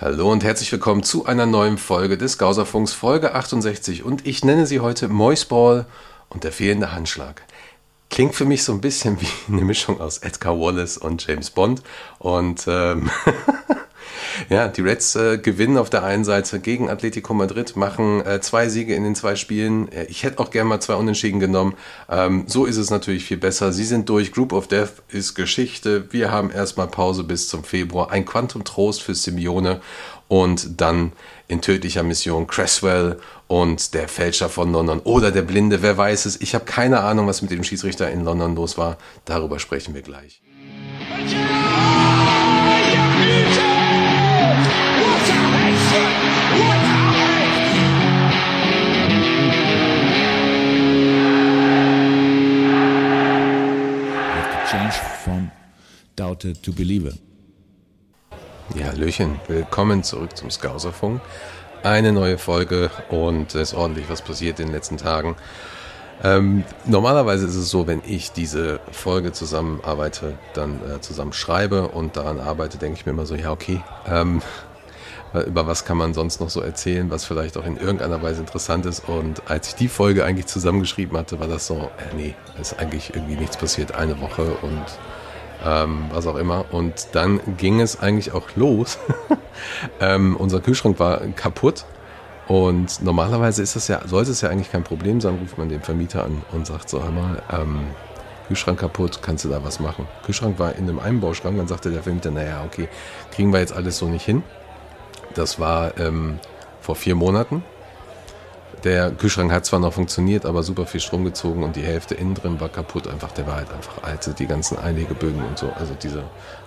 Hallo und herzlich willkommen zu einer neuen Folge des Gauserfunks, Folge 68. Und ich nenne sie heute Moisball und der fehlende Handschlag. Klingt für mich so ein bisschen wie eine Mischung aus Edgar Wallace und James Bond. Und ähm, Ja, die Reds äh, gewinnen auf der einen Seite gegen Atletico Madrid, machen äh, zwei Siege in den zwei Spielen. Ich hätte auch gerne mal zwei Unentschieden genommen. Ähm, so ist es natürlich viel besser. Sie sind durch. Group of Death ist Geschichte. Wir haben erstmal Pause bis zum Februar. Ein Quantum Trost für Simeone und dann in tödlicher Mission Cresswell und der Fälscher von London oder der Blinde, wer weiß es. Ich habe keine Ahnung, was mit dem Schiedsrichter in London los war. Darüber sprechen wir gleich. Doubted to believe. Ja, Hallöchen, willkommen zurück zum Skauserfunk. Eine neue Folge und es ist ordentlich was passiert in den letzten Tagen. Ähm, normalerweise ist es so, wenn ich diese Folge zusammenarbeite, dann äh, zusammen schreibe und daran arbeite, denke ich mir immer so, ja, okay, ähm, über was kann man sonst noch so erzählen, was vielleicht auch in irgendeiner Weise interessant ist. Und als ich die Folge eigentlich zusammengeschrieben hatte, war das so, äh, nee, ist eigentlich irgendwie nichts passiert, eine Woche und ähm, was auch immer. Und dann ging es eigentlich auch los. ähm, unser Kühlschrank war kaputt. Und normalerweise ist das ja, sollte es ja eigentlich kein Problem sein, ruft man den Vermieter an und sagt so einmal, ähm, Kühlschrank kaputt, kannst du da was machen? Kühlschrank war in einem Einbauschrank, dann sagte der Vermieter, naja, okay, kriegen wir jetzt alles so nicht hin. Das war ähm, vor vier Monaten der Kühlschrank hat zwar noch funktioniert, aber super viel Strom gezogen und die Hälfte innen drin war kaputt. Einfach, der war halt einfach alt. Die ganzen Einlegebögen und so, also diese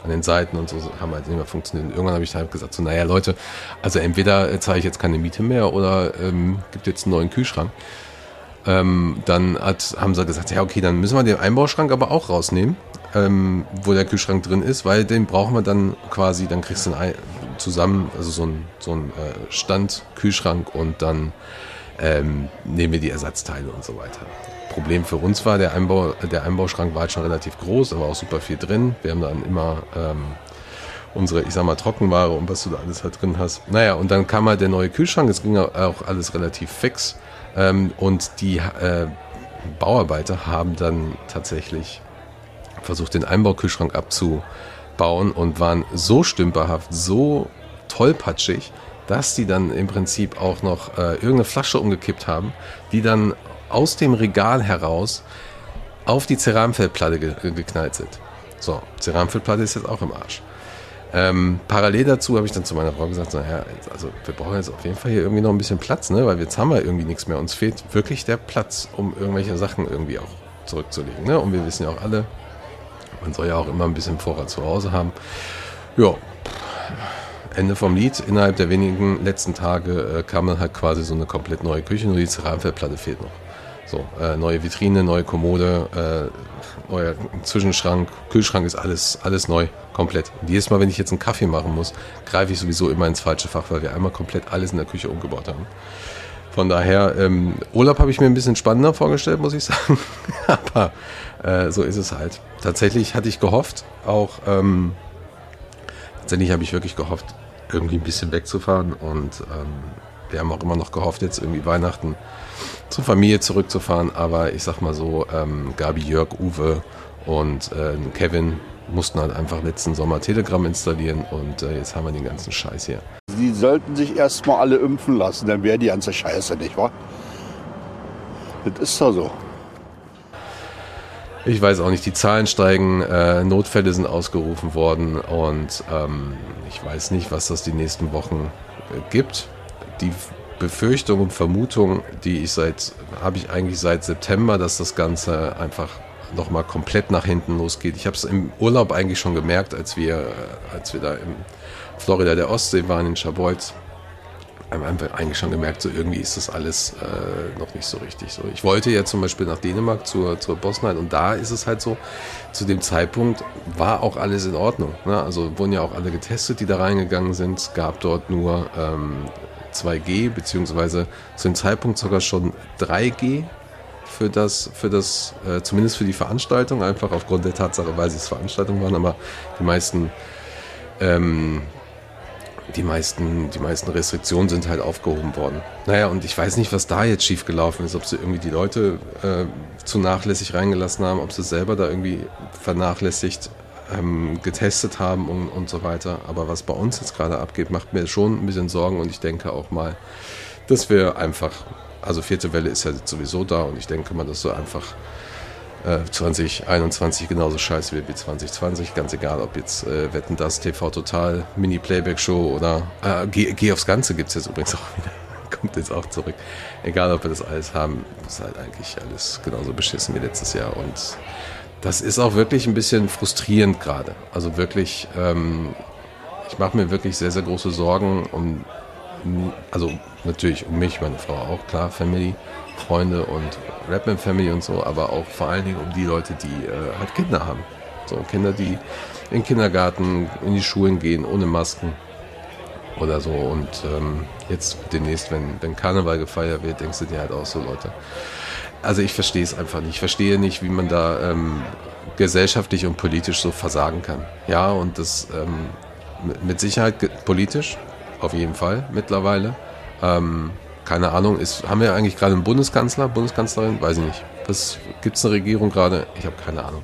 an den Seiten und so haben halt nicht mehr funktioniert. Und irgendwann habe ich halt gesagt, so, naja Leute, also entweder zahle ich jetzt keine Miete mehr oder ähm, gibt jetzt einen neuen Kühlschrank. Ähm, dann hat, haben sie gesagt, ja okay, dann müssen wir den Einbauschrank aber auch rausnehmen, ähm, wo der Kühlschrank drin ist, weil den brauchen wir dann quasi, dann kriegst du einen zusammen, also so ein, so ein äh, Stand-Kühlschrank und dann ähm, nehmen wir die Ersatzteile und so weiter. Problem für uns war, der, Einbau, der Einbauschrank war halt schon relativ groß, da war auch super viel drin. Wir haben dann immer ähm, unsere, ich sag mal, Trockenware und was du da alles halt drin hast. Naja, und dann kam halt der neue Kühlschrank, es ging auch alles relativ fix. Ähm, und die äh, Bauarbeiter haben dann tatsächlich versucht, den Einbaukühlschrank abzubauen und waren so stümperhaft, so tollpatschig, dass die dann im Prinzip auch noch äh, irgendeine Flasche umgekippt haben, die dann aus dem Regal heraus auf die Ceramfeldplatte ge geknallt sind. So, Ceramfeldplatte ist jetzt auch im Arsch. Ähm, parallel dazu habe ich dann zu meiner Frau gesagt, naja, also wir brauchen jetzt auf jeden Fall hier irgendwie noch ein bisschen Platz, ne? weil jetzt haben wir irgendwie nichts mehr. Uns fehlt wirklich der Platz, um irgendwelche Sachen irgendwie auch zurückzulegen. Ne? Und wir wissen ja auch alle, man soll ja auch immer ein bisschen Vorrat zu Hause haben. Ja, Ende vom Lied. Innerhalb der wenigen letzten Tage äh, kam dann halt quasi so eine komplett neue Küche, nur die Ceramfeldplatte fehlt noch. So, äh, neue Vitrine, neue Kommode, äh, neuer Zwischenschrank, Kühlschrank ist alles, alles neu, komplett. Und jedes Mal, wenn ich jetzt einen Kaffee machen muss, greife ich sowieso immer ins falsche Fach, weil wir einmal komplett alles in der Küche umgebaut haben. Von daher, ähm, Urlaub habe ich mir ein bisschen spannender vorgestellt, muss ich sagen. Aber äh, so ist es halt. Tatsächlich hatte ich gehofft, auch ähm, tatsächlich habe ich wirklich gehofft, irgendwie ein bisschen wegzufahren. Und ähm, wir haben auch immer noch gehofft, jetzt irgendwie Weihnachten zur Familie zurückzufahren. Aber ich sag mal so, ähm, Gabi, Jörg, Uwe und äh, Kevin mussten halt einfach letzten Sommer Telegram installieren und äh, jetzt haben wir den ganzen Scheiß hier. Sie sollten sich erstmal alle impfen lassen, dann wäre die ganze Scheiße, nicht wahr? Das ist doch so. Ich weiß auch nicht, die Zahlen steigen, äh, Notfälle sind ausgerufen worden und ähm, ich weiß nicht, was das die nächsten Wochen äh, gibt. Die Befürchtung und Vermutung, die ich seit, habe ich eigentlich seit September, dass das Ganze einfach nochmal komplett nach hinten losgeht. Ich habe es im Urlaub eigentlich schon gemerkt, als wir, äh, als wir da im Florida der Ostsee waren, in Chabois wir eigentlich schon gemerkt, so irgendwie ist das alles äh, noch nicht so richtig so. Ich wollte ja zum Beispiel nach Dänemark zur, zur Bosnheit und da ist es halt so, zu dem Zeitpunkt war auch alles in Ordnung. Ne? Also wurden ja auch alle getestet, die da reingegangen sind. Es gab dort nur ähm, 2G, beziehungsweise zu dem Zeitpunkt sogar schon 3G für das, für das, äh, zumindest für die Veranstaltung, einfach aufgrund der Tatsache, weil sie es Veranstaltungen waren, aber die meisten ähm, die meisten, die meisten Restriktionen sind halt aufgehoben worden. Naja, und ich weiß nicht, was da jetzt schiefgelaufen ist, ob sie irgendwie die Leute äh, zu nachlässig reingelassen haben, ob sie selber da irgendwie vernachlässigt ähm, getestet haben und, und so weiter. Aber was bei uns jetzt gerade abgeht, macht mir schon ein bisschen Sorgen und ich denke auch mal, dass wir einfach, also vierte Welle ist ja sowieso da und ich denke mal, dass so einfach 2021 äh, genauso scheiße wird wie 2020. Ganz egal, ob jetzt äh, Wetten das, TV Total, Mini-Playback-Show oder äh, Geh, Geh aufs Ganze gibt es jetzt übrigens auch wieder. Kommt jetzt auch zurück. Egal, ob wir das alles haben, ist halt eigentlich alles genauso beschissen wie letztes Jahr. Und das ist auch wirklich ein bisschen frustrierend gerade. Also wirklich, ähm, ich mache mir wirklich sehr, sehr große Sorgen um, also natürlich um mich, meine Frau auch, klar, Family, Freunde und Rapman Family und so, aber auch vor allen Dingen um die Leute, die äh, halt Kinder haben. So Kinder, die in den Kindergarten, in die Schulen gehen, ohne Masken oder so. Und ähm, jetzt demnächst, wenn, wenn Karneval gefeiert wird, denkst du dir halt auch so, Leute. Also ich verstehe es einfach nicht. Ich verstehe nicht, wie man da ähm, gesellschaftlich und politisch so versagen kann. Ja, und das ähm, mit Sicherheit politisch, auf jeden Fall mittlerweile. Ähm, keine Ahnung, ist, haben wir eigentlich gerade einen Bundeskanzler, Bundeskanzlerin? Weiß ich nicht. Gibt es eine Regierung gerade? Ich habe keine Ahnung.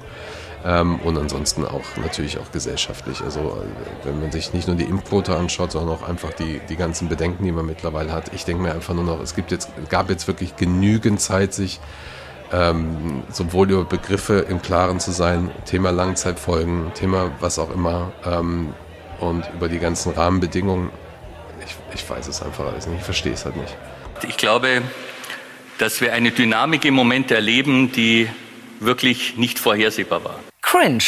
Ähm, und ansonsten auch natürlich auch gesellschaftlich. Also äh, wenn man sich nicht nur die Impfquote anschaut, sondern auch einfach die, die ganzen Bedenken, die man mittlerweile hat. Ich denke mir einfach nur noch, es gibt jetzt, gab jetzt wirklich genügend Zeit, sich ähm, sowohl über Begriffe im Klaren zu sein, Thema Langzeitfolgen, Thema was auch immer ähm, und über die ganzen Rahmenbedingungen. Ich, ich weiß es einfach alles nicht, ich verstehe es halt nicht. Ich glaube, dass wir eine Dynamik im Moment erleben, die wirklich nicht vorhersehbar war. Cringe.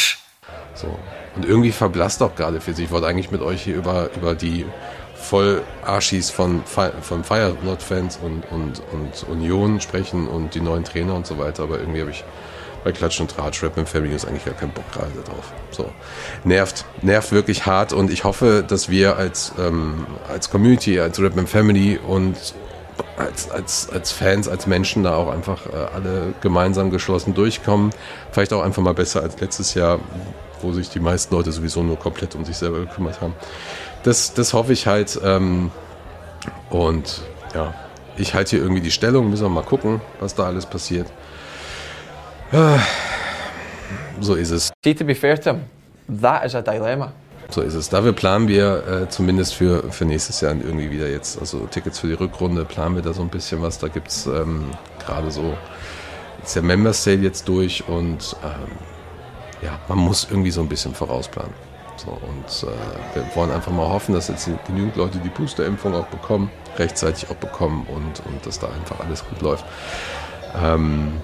So. Und irgendwie verblasst auch gerade für sich. Ich wollte eigentlich mit euch hier über, über die Vollarschis von, von Feyenoord-Fans und, und, und Union sprechen und die neuen Trainer und so weiter. Aber irgendwie habe ich bei Klatsch und Tratsch, Rap and Family ist eigentlich gar keinen Bock gerade drauf. So. Nervt, nervt wirklich hart und ich hoffe, dass wir als, ähm, als Community, als Rap and Family und als, als, als Fans, als Menschen da auch einfach äh, alle gemeinsam geschlossen durchkommen. Vielleicht auch einfach mal besser als letztes Jahr, wo sich die meisten Leute sowieso nur komplett um sich selber gekümmert haben. Das, das hoffe ich halt. Ähm, und ja, ich halte hier irgendwie die Stellung, müssen wir mal gucken, was da alles passiert. So ist es. See, to be fair to him, that is a dilemma. So ist es. Dafür planen wir äh, zumindest für, für nächstes Jahr irgendwie wieder jetzt, also Tickets für die Rückrunde, planen wir da so ein bisschen was. Da gibt es ähm, gerade so, ist der Member Sale jetzt durch und ähm, ja, man muss irgendwie so ein bisschen vorausplanen. So, und äh, wir wollen einfach mal hoffen, dass jetzt genügend Leute die Boosterimpfung auch bekommen, rechtzeitig auch bekommen und, und dass da einfach alles gut läuft. Ähm,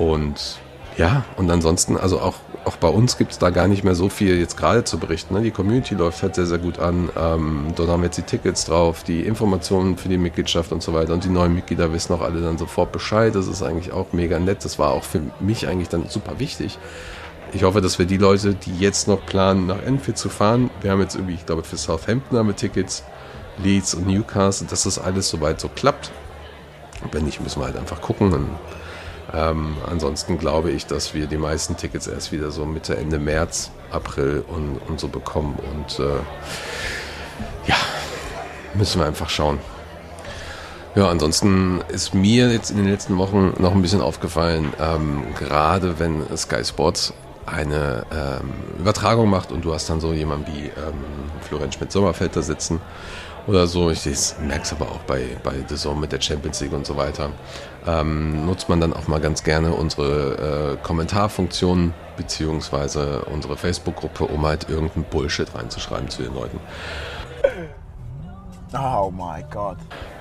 und ja, und ansonsten, also auch auch bei uns gibt es da gar nicht mehr so viel jetzt gerade zu berichten. Ne? Die Community läuft halt sehr, sehr gut an. Ähm, dort haben wir jetzt die Tickets drauf, die Informationen für die Mitgliedschaft und so weiter. Und die neuen Mitglieder wissen auch alle dann sofort Bescheid. Das ist eigentlich auch mega nett. Das war auch für mich eigentlich dann super wichtig. Ich hoffe, dass wir die Leute, die jetzt noch planen, nach Enfield zu fahren, wir haben jetzt irgendwie, ich glaube, für Southampton haben wir Tickets, Leeds und Newcastle, dass das alles soweit so klappt. Wenn nicht, müssen wir halt einfach gucken. Dann ähm, ansonsten glaube ich, dass wir die meisten Tickets erst wieder so Mitte, Ende März, April und, und so bekommen. Und äh, ja, müssen wir einfach schauen. Ja, ansonsten ist mir jetzt in den letzten Wochen noch ein bisschen aufgefallen, ähm, gerade wenn Sky Sports eine ähm, Übertragung macht und du hast dann so jemanden wie ähm, Florenz Schmidt-Sommerfeld da sitzen oder so. Ich merke es aber auch bei, bei The Zone mit der Champions League und so weiter. Ähm, nutzt man dann auch mal ganz gerne unsere äh, Kommentarfunktion beziehungsweise unsere Facebook-Gruppe, um halt irgendeinen Bullshit reinzuschreiben zu den Leuten. Oh mein Gott.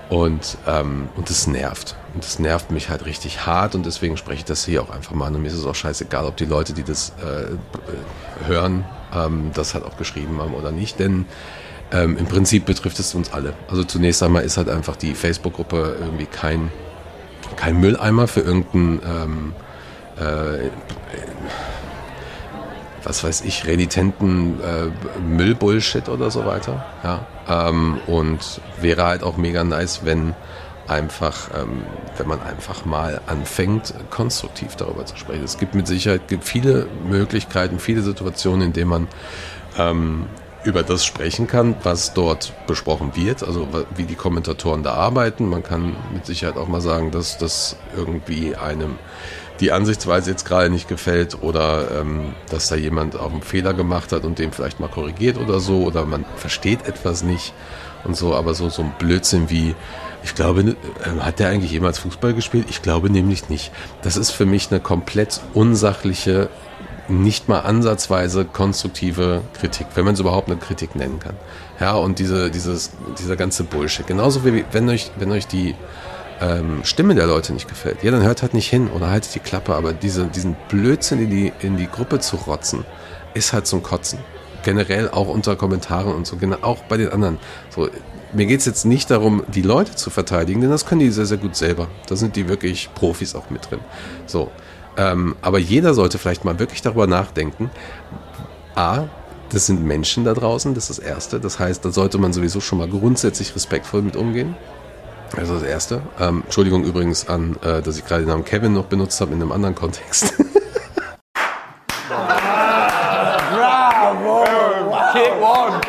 Und, ähm, und das nervt. Und das nervt mich halt richtig hart und deswegen spreche ich das hier auch einfach mal an. Und mir ist es auch scheißegal, ob die Leute, die das äh, hören, ähm, das halt auch geschrieben haben oder nicht. Denn ähm, Im Prinzip betrifft es uns alle. Also zunächst einmal ist halt einfach die Facebook-Gruppe irgendwie kein, kein Mülleimer für irgendeinen, ähm, äh, was weiß ich, renitenten äh, Müllbullshit oder so weiter. Ja? Ähm, und wäre halt auch mega nice, wenn einfach, ähm, wenn man einfach mal anfängt, konstruktiv darüber zu sprechen. Es gibt mit Sicherheit gibt viele Möglichkeiten, viele Situationen, in denen man ähm, über das sprechen kann, was dort besprochen wird, also wie die Kommentatoren da arbeiten. Man kann mit Sicherheit auch mal sagen, dass das irgendwie einem die Ansichtsweise jetzt gerade nicht gefällt oder ähm, dass da jemand auch einen Fehler gemacht hat und den vielleicht mal korrigiert oder so oder man versteht etwas nicht und so, aber so, so ein Blödsinn wie, ich glaube, äh, hat der eigentlich jemals Fußball gespielt? Ich glaube nämlich nicht. Das ist für mich eine komplett unsachliche, nicht mal ansatzweise konstruktive Kritik, wenn man es überhaupt eine Kritik nennen kann. Ja, und diese, dieses, dieser ganze Bullshit. Genauso wie wenn euch, wenn euch die ähm, Stimme der Leute nicht gefällt, ja, dann hört halt nicht hin oder haltet die Klappe, aber diese, diesen Blödsinn in die, in die Gruppe zu rotzen, ist halt zum Kotzen. Generell auch unter Kommentaren und so, auch bei den anderen. So, mir geht's jetzt nicht darum, die Leute zu verteidigen, denn das können die sehr, sehr gut selber. Da sind die wirklich Profis auch mit drin. So. Ähm, aber jeder sollte vielleicht mal wirklich darüber nachdenken. A, das sind Menschen da draußen, das ist das Erste. Das heißt, da sollte man sowieso schon mal grundsätzlich respektvoll mit umgehen. Also das Erste. Ähm, Entschuldigung übrigens an, äh, dass ich gerade den Namen Kevin noch benutzt habe in einem anderen Kontext. Bravo! Kick one!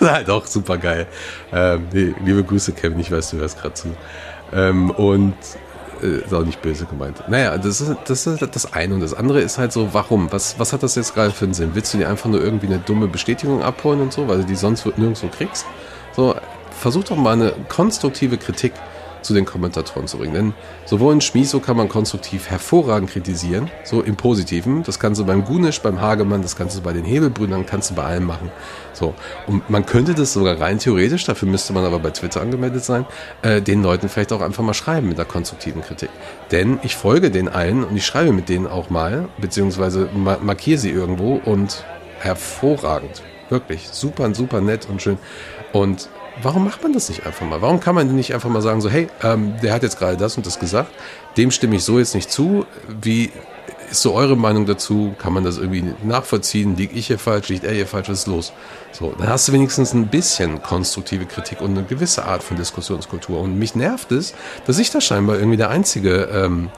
Ist halt auch super geil. Ähm, nee, liebe Grüße, Kevin, ich weiß, du hörst gerade zu. Ähm, und äh, ist auch nicht böse gemeint. Naja, das ist, das ist das eine. Und das andere ist halt so, warum? Was, was hat das jetzt gerade für einen Sinn? Willst du dir einfach nur irgendwie eine dumme Bestätigung abholen und so, weil du die sonst nirgendwo kriegst? So, versuch doch mal eine konstruktive Kritik zu den Kommentatoren zu bringen. Denn sowohl in Schmiso kann man konstruktiv hervorragend kritisieren, so im Positiven. Das kannst du beim Gunisch, beim Hagemann, das kannst du bei den Hebelbrüdern, kannst du bei allem machen. So. Und man könnte das sogar rein theoretisch, dafür müsste man aber bei Twitter angemeldet sein, äh, den Leuten vielleicht auch einfach mal schreiben mit der konstruktiven Kritik. Denn ich folge den allen und ich schreibe mit denen auch mal, beziehungsweise markiere sie irgendwo und hervorragend. Wirklich super, super nett und schön. Und warum macht man das nicht einfach mal? Warum kann man nicht einfach mal sagen, so, hey, ähm, der hat jetzt gerade das und das gesagt, dem stimme ich so jetzt nicht zu. Wie ist so eure Meinung dazu? Kann man das irgendwie nachvollziehen? Liegt ich hier falsch? Liegt er hier falsch? Was ist los? So, dann hast du wenigstens ein bisschen konstruktive Kritik und eine gewisse Art von Diskussionskultur. Und mich nervt es, dass ich da scheinbar irgendwie der einzige ähm,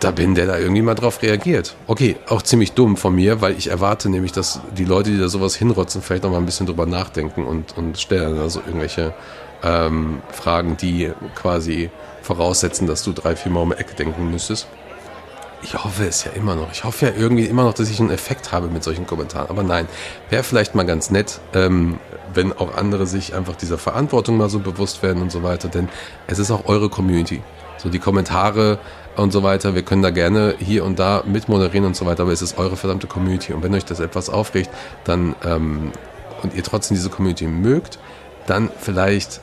da bin, der da irgendwie mal drauf reagiert. Okay, auch ziemlich dumm von mir, weil ich erwarte nämlich, dass die Leute, die da sowas hinrotzen, vielleicht noch mal ein bisschen drüber nachdenken und, und stellen also irgendwelche ähm, Fragen, die quasi voraussetzen, dass du drei, vier Mal um die Ecke denken müsstest. Ich hoffe es ja immer noch. Ich hoffe ja irgendwie immer noch, dass ich einen Effekt habe mit solchen Kommentaren. Aber nein, wäre vielleicht mal ganz nett, ähm, wenn auch andere sich einfach dieser Verantwortung mal so bewusst werden und so weiter. Denn es ist auch eure Community. So die Kommentare und so weiter. Wir können da gerne hier und da mitmoderieren und so weiter, aber es ist eure verdammte Community. Und wenn euch das etwas aufregt, dann ähm, und ihr trotzdem diese Community mögt, dann vielleicht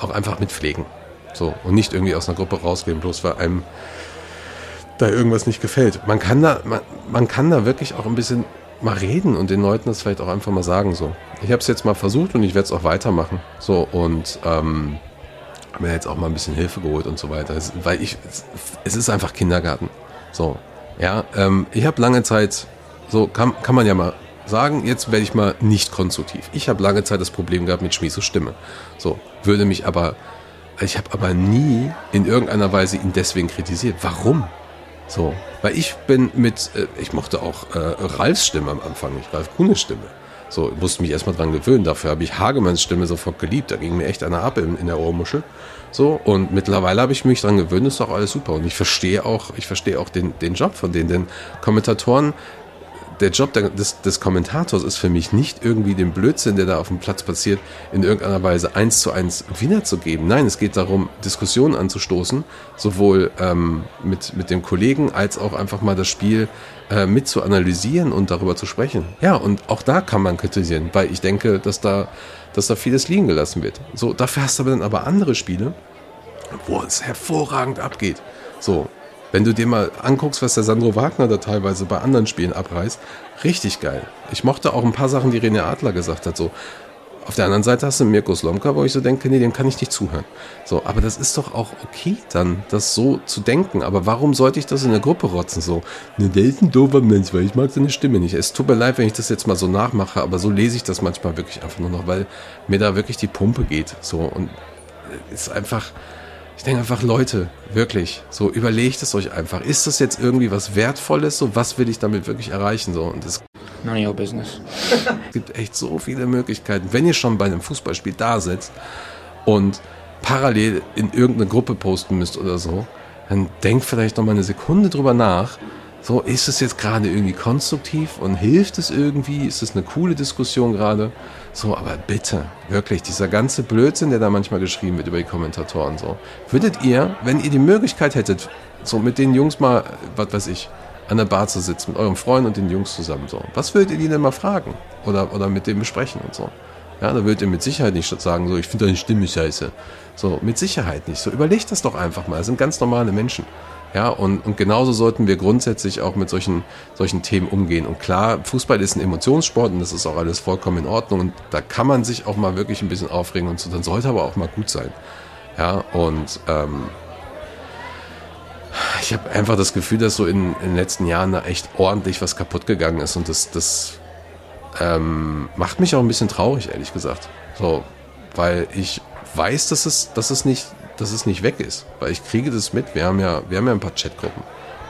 auch einfach mitpflegen. So, und nicht irgendwie aus einer Gruppe rausgehen, bloß weil einem da irgendwas nicht gefällt. Man kann da, man, man kann da wirklich auch ein bisschen mal reden und den Leuten das vielleicht auch einfach mal sagen. So, ich habe es jetzt mal versucht und ich werde es auch weitermachen. So und ähm, mir jetzt auch mal ein bisschen Hilfe geholt und so weiter. Es, weil ich, es ist einfach Kindergarten. So, ja, ähm, ich habe lange Zeit, so kann, kann man ja mal sagen, jetzt werde ich mal nicht konstruktiv. Ich habe lange Zeit das Problem gehabt mit Schmiesos Stimme. So, würde mich aber, ich habe aber nie in irgendeiner Weise ihn deswegen kritisiert. Warum? So, weil ich bin mit, äh, ich mochte auch äh, Ralfs Stimme am Anfang, nicht Ralf Kuhnes Stimme. So, ich musste mich erstmal dran gewöhnen. Dafür habe ich Hagemanns Stimme sofort geliebt. Da ging mir echt einer ab in, in der Ohrmuschel. So, und mittlerweile habe ich mich dran gewöhnt, ist doch alles super. Und ich verstehe auch, ich verstehe auch den, den Job von denen, denn Kommentatoren der Job des, des Kommentators ist für mich nicht irgendwie den Blödsinn, der da auf dem Platz passiert, in irgendeiner Weise eins zu eins wiederzugeben. Nein, es geht darum, Diskussionen anzustoßen, sowohl ähm, mit, mit dem Kollegen als auch einfach mal das Spiel äh, mit zu analysieren und darüber zu sprechen. Ja, und auch da kann man kritisieren, weil ich denke, dass da, dass da vieles liegen gelassen wird. So, dafür hast du aber dann aber andere Spiele, wo es hervorragend abgeht. So, wenn du dir mal anguckst, was der Sandro Wagner da teilweise bei anderen Spielen abreißt, richtig geil. Ich mochte auch ein paar Sachen, die René Adler gesagt hat. So, auf der anderen Seite hast du Mirko Slomka, wo ich so denke, nee, dem kann ich nicht zuhören. So, aber das ist doch auch okay dann, das so zu denken. Aber warum sollte ich das in der Gruppe rotzen? So, ne, der ist ein doofer Mensch, weil ich mag seine Stimme nicht. Es tut mir leid, wenn ich das jetzt mal so nachmache, aber so lese ich das manchmal wirklich einfach nur noch, weil mir da wirklich die Pumpe geht. So, und ist einfach, ich denke einfach, Leute, wirklich, so überlegt es euch einfach. Ist das jetzt irgendwie was Wertvolles? So, was will ich damit wirklich erreichen? So, und das None of your business. Es gibt echt so viele Möglichkeiten. Wenn ihr schon bei einem Fußballspiel da sitzt und parallel in irgendeine Gruppe posten müsst oder so, dann denkt vielleicht noch mal eine Sekunde drüber nach. So, ist es jetzt gerade irgendwie konstruktiv und hilft es irgendwie? Ist es eine coole Diskussion gerade? So, aber bitte, wirklich, dieser ganze Blödsinn, der da manchmal geschrieben wird über die Kommentatoren, so. Würdet ihr, wenn ihr die Möglichkeit hättet, so mit den Jungs mal, was weiß ich, an der Bar zu sitzen, mit eurem Freund und den Jungs zusammen, so. Was würdet ihr die denn mal fragen? Oder, oder mit dem besprechen und so? Ja, da würdet ihr mit Sicherheit nicht sagen, so, ich finde deine Stimme scheiße. So, mit Sicherheit nicht. So, überlegt das doch einfach mal. Das sind ganz normale Menschen. Ja, und, und genauso sollten wir grundsätzlich auch mit solchen, solchen Themen umgehen. Und klar, Fußball ist ein Emotionssport und das ist auch alles vollkommen in Ordnung. Und da kann man sich auch mal wirklich ein bisschen aufregen und so. Dann sollte aber auch mal gut sein. Ja, und ähm, ich habe einfach das Gefühl, dass so in, in den letzten Jahren da echt ordentlich was kaputt gegangen ist. Und das, das ähm, macht mich auch ein bisschen traurig, ehrlich gesagt. So, weil ich weiß, dass es, dass es nicht dass es nicht weg ist. Weil ich kriege das mit. Wir haben ja, wir haben ja ein paar Chatgruppen.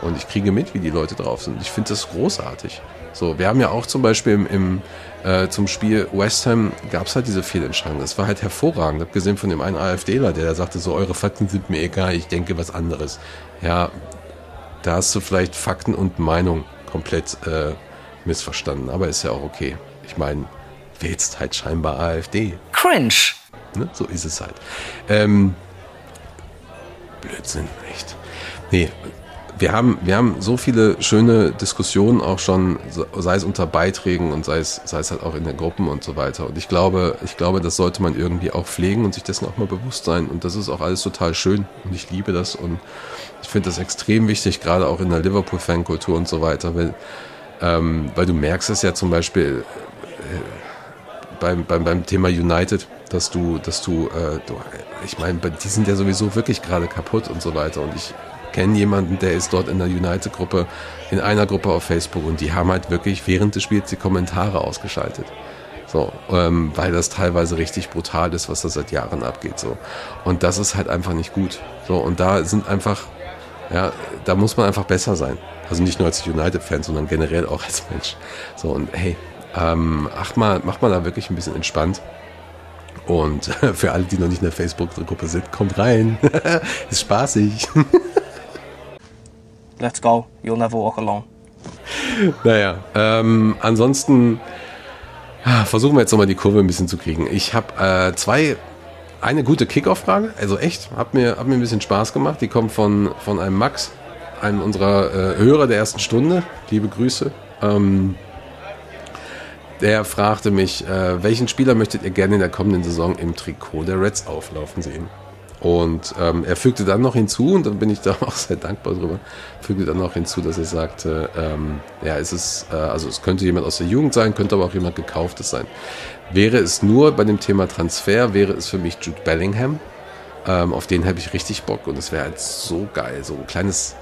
Und ich kriege mit, wie die Leute drauf sind. Ich finde das großartig. So, wir haben ja auch zum Beispiel im, im äh, zum Spiel West Ham gab es halt diese Fehlentscheidung. Das war halt hervorragend. Abgesehen von dem einen AfDler, der da sagte, so eure Fakten sind mir egal, ich denke was anderes. Ja, da hast du vielleicht Fakten und Meinung komplett äh, missverstanden. Aber ist ja auch okay. Ich meine, wählst halt scheinbar AfD. Cringe. Ne? So ist es halt. Ähm, Blödsinn, echt. Nee, wir haben, wir haben so viele schöne Diskussionen auch schon, sei es unter Beiträgen und sei es, sei es halt auch in den Gruppen und so weiter. Und ich glaube, ich glaube, das sollte man irgendwie auch pflegen und sich dessen auch mal bewusst sein. Und das ist auch alles total schön und ich liebe das und ich finde das extrem wichtig, gerade auch in der Liverpool-Fankultur und so weiter, weil, ähm, weil du merkst es ja zum Beispiel äh, beim, beim, beim Thema United, dass du, dass du, äh, du ich meine, die sind ja sowieso wirklich gerade kaputt und so weiter. Und ich kenne jemanden, der ist dort in der United-Gruppe, in einer Gruppe auf Facebook und die haben halt wirklich während des Spiels die Kommentare ausgeschaltet. So, ähm, weil das teilweise richtig brutal ist, was da seit Jahren abgeht. So. Und das ist halt einfach nicht gut. So, und da sind einfach, ja, da muss man einfach besser sein. Also nicht nur als United-Fan, sondern generell auch als Mensch. So, und hey, ähm, acht mal, macht mal da wirklich ein bisschen entspannt. Und für alle, die noch nicht in der Facebook-Gruppe sind, kommt rein. ist spaßig. Let's go. You'll never walk alone. Naja, ähm, ansonsten versuchen wir jetzt nochmal die Kurve ein bisschen zu kriegen. Ich habe äh, zwei, eine gute Kickoff-Frage, also echt, hat mir, hat mir ein bisschen Spaß gemacht. Die kommt von, von einem Max, einem unserer äh, Hörer der ersten Stunde. Liebe Grüße. Ähm, der fragte mich, äh, welchen Spieler möchtet ihr gerne in der kommenden Saison im Trikot der Reds auflaufen sehen? Und ähm, er fügte dann noch hinzu, und dann bin ich da auch sehr dankbar drüber, fügte dann noch hinzu, dass er sagte, ähm, ja, es ist, äh, also es könnte jemand aus der Jugend sein, könnte aber auch jemand gekauftes sein. Wäre es nur bei dem Thema Transfer, wäre es für mich Jude Bellingham. Ähm, auf den habe ich richtig Bock und es wäre halt so geil, so ein kleines,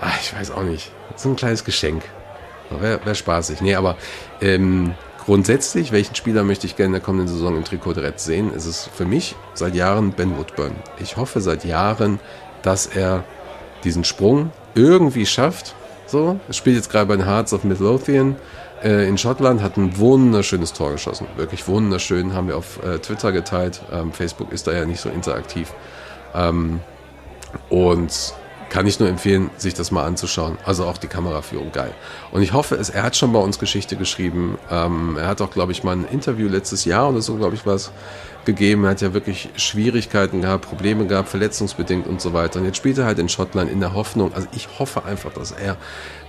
ach, ich weiß auch nicht, so ein kleines Geschenk. Wäre wär spaßig. Nee, aber ähm, Grundsätzlich, welchen Spieler möchte ich gerne in der kommenden Saison im Trikot der Reds sehen, ist es für mich seit Jahren Ben Woodburn. Ich hoffe seit Jahren, dass er diesen Sprung irgendwie schafft. So, er spielt jetzt gerade bei den Hearts of Midlothian äh, in Schottland, hat ein wunderschönes Tor geschossen. Wirklich wunderschön, haben wir auf äh, Twitter geteilt. Ähm, Facebook ist da ja nicht so interaktiv. Ähm, und kann ich nur empfehlen, sich das mal anzuschauen. Also auch die Kameraführung geil. Und ich hoffe es, er hat schon bei uns Geschichte geschrieben. Ähm, er hat auch, glaube ich, mal ein Interview letztes Jahr oder so, glaube ich, was gegeben. Er hat ja wirklich Schwierigkeiten gehabt, Probleme gehabt, verletzungsbedingt und so weiter. Und jetzt spielt er halt in Schottland in der Hoffnung. Also ich hoffe einfach, dass er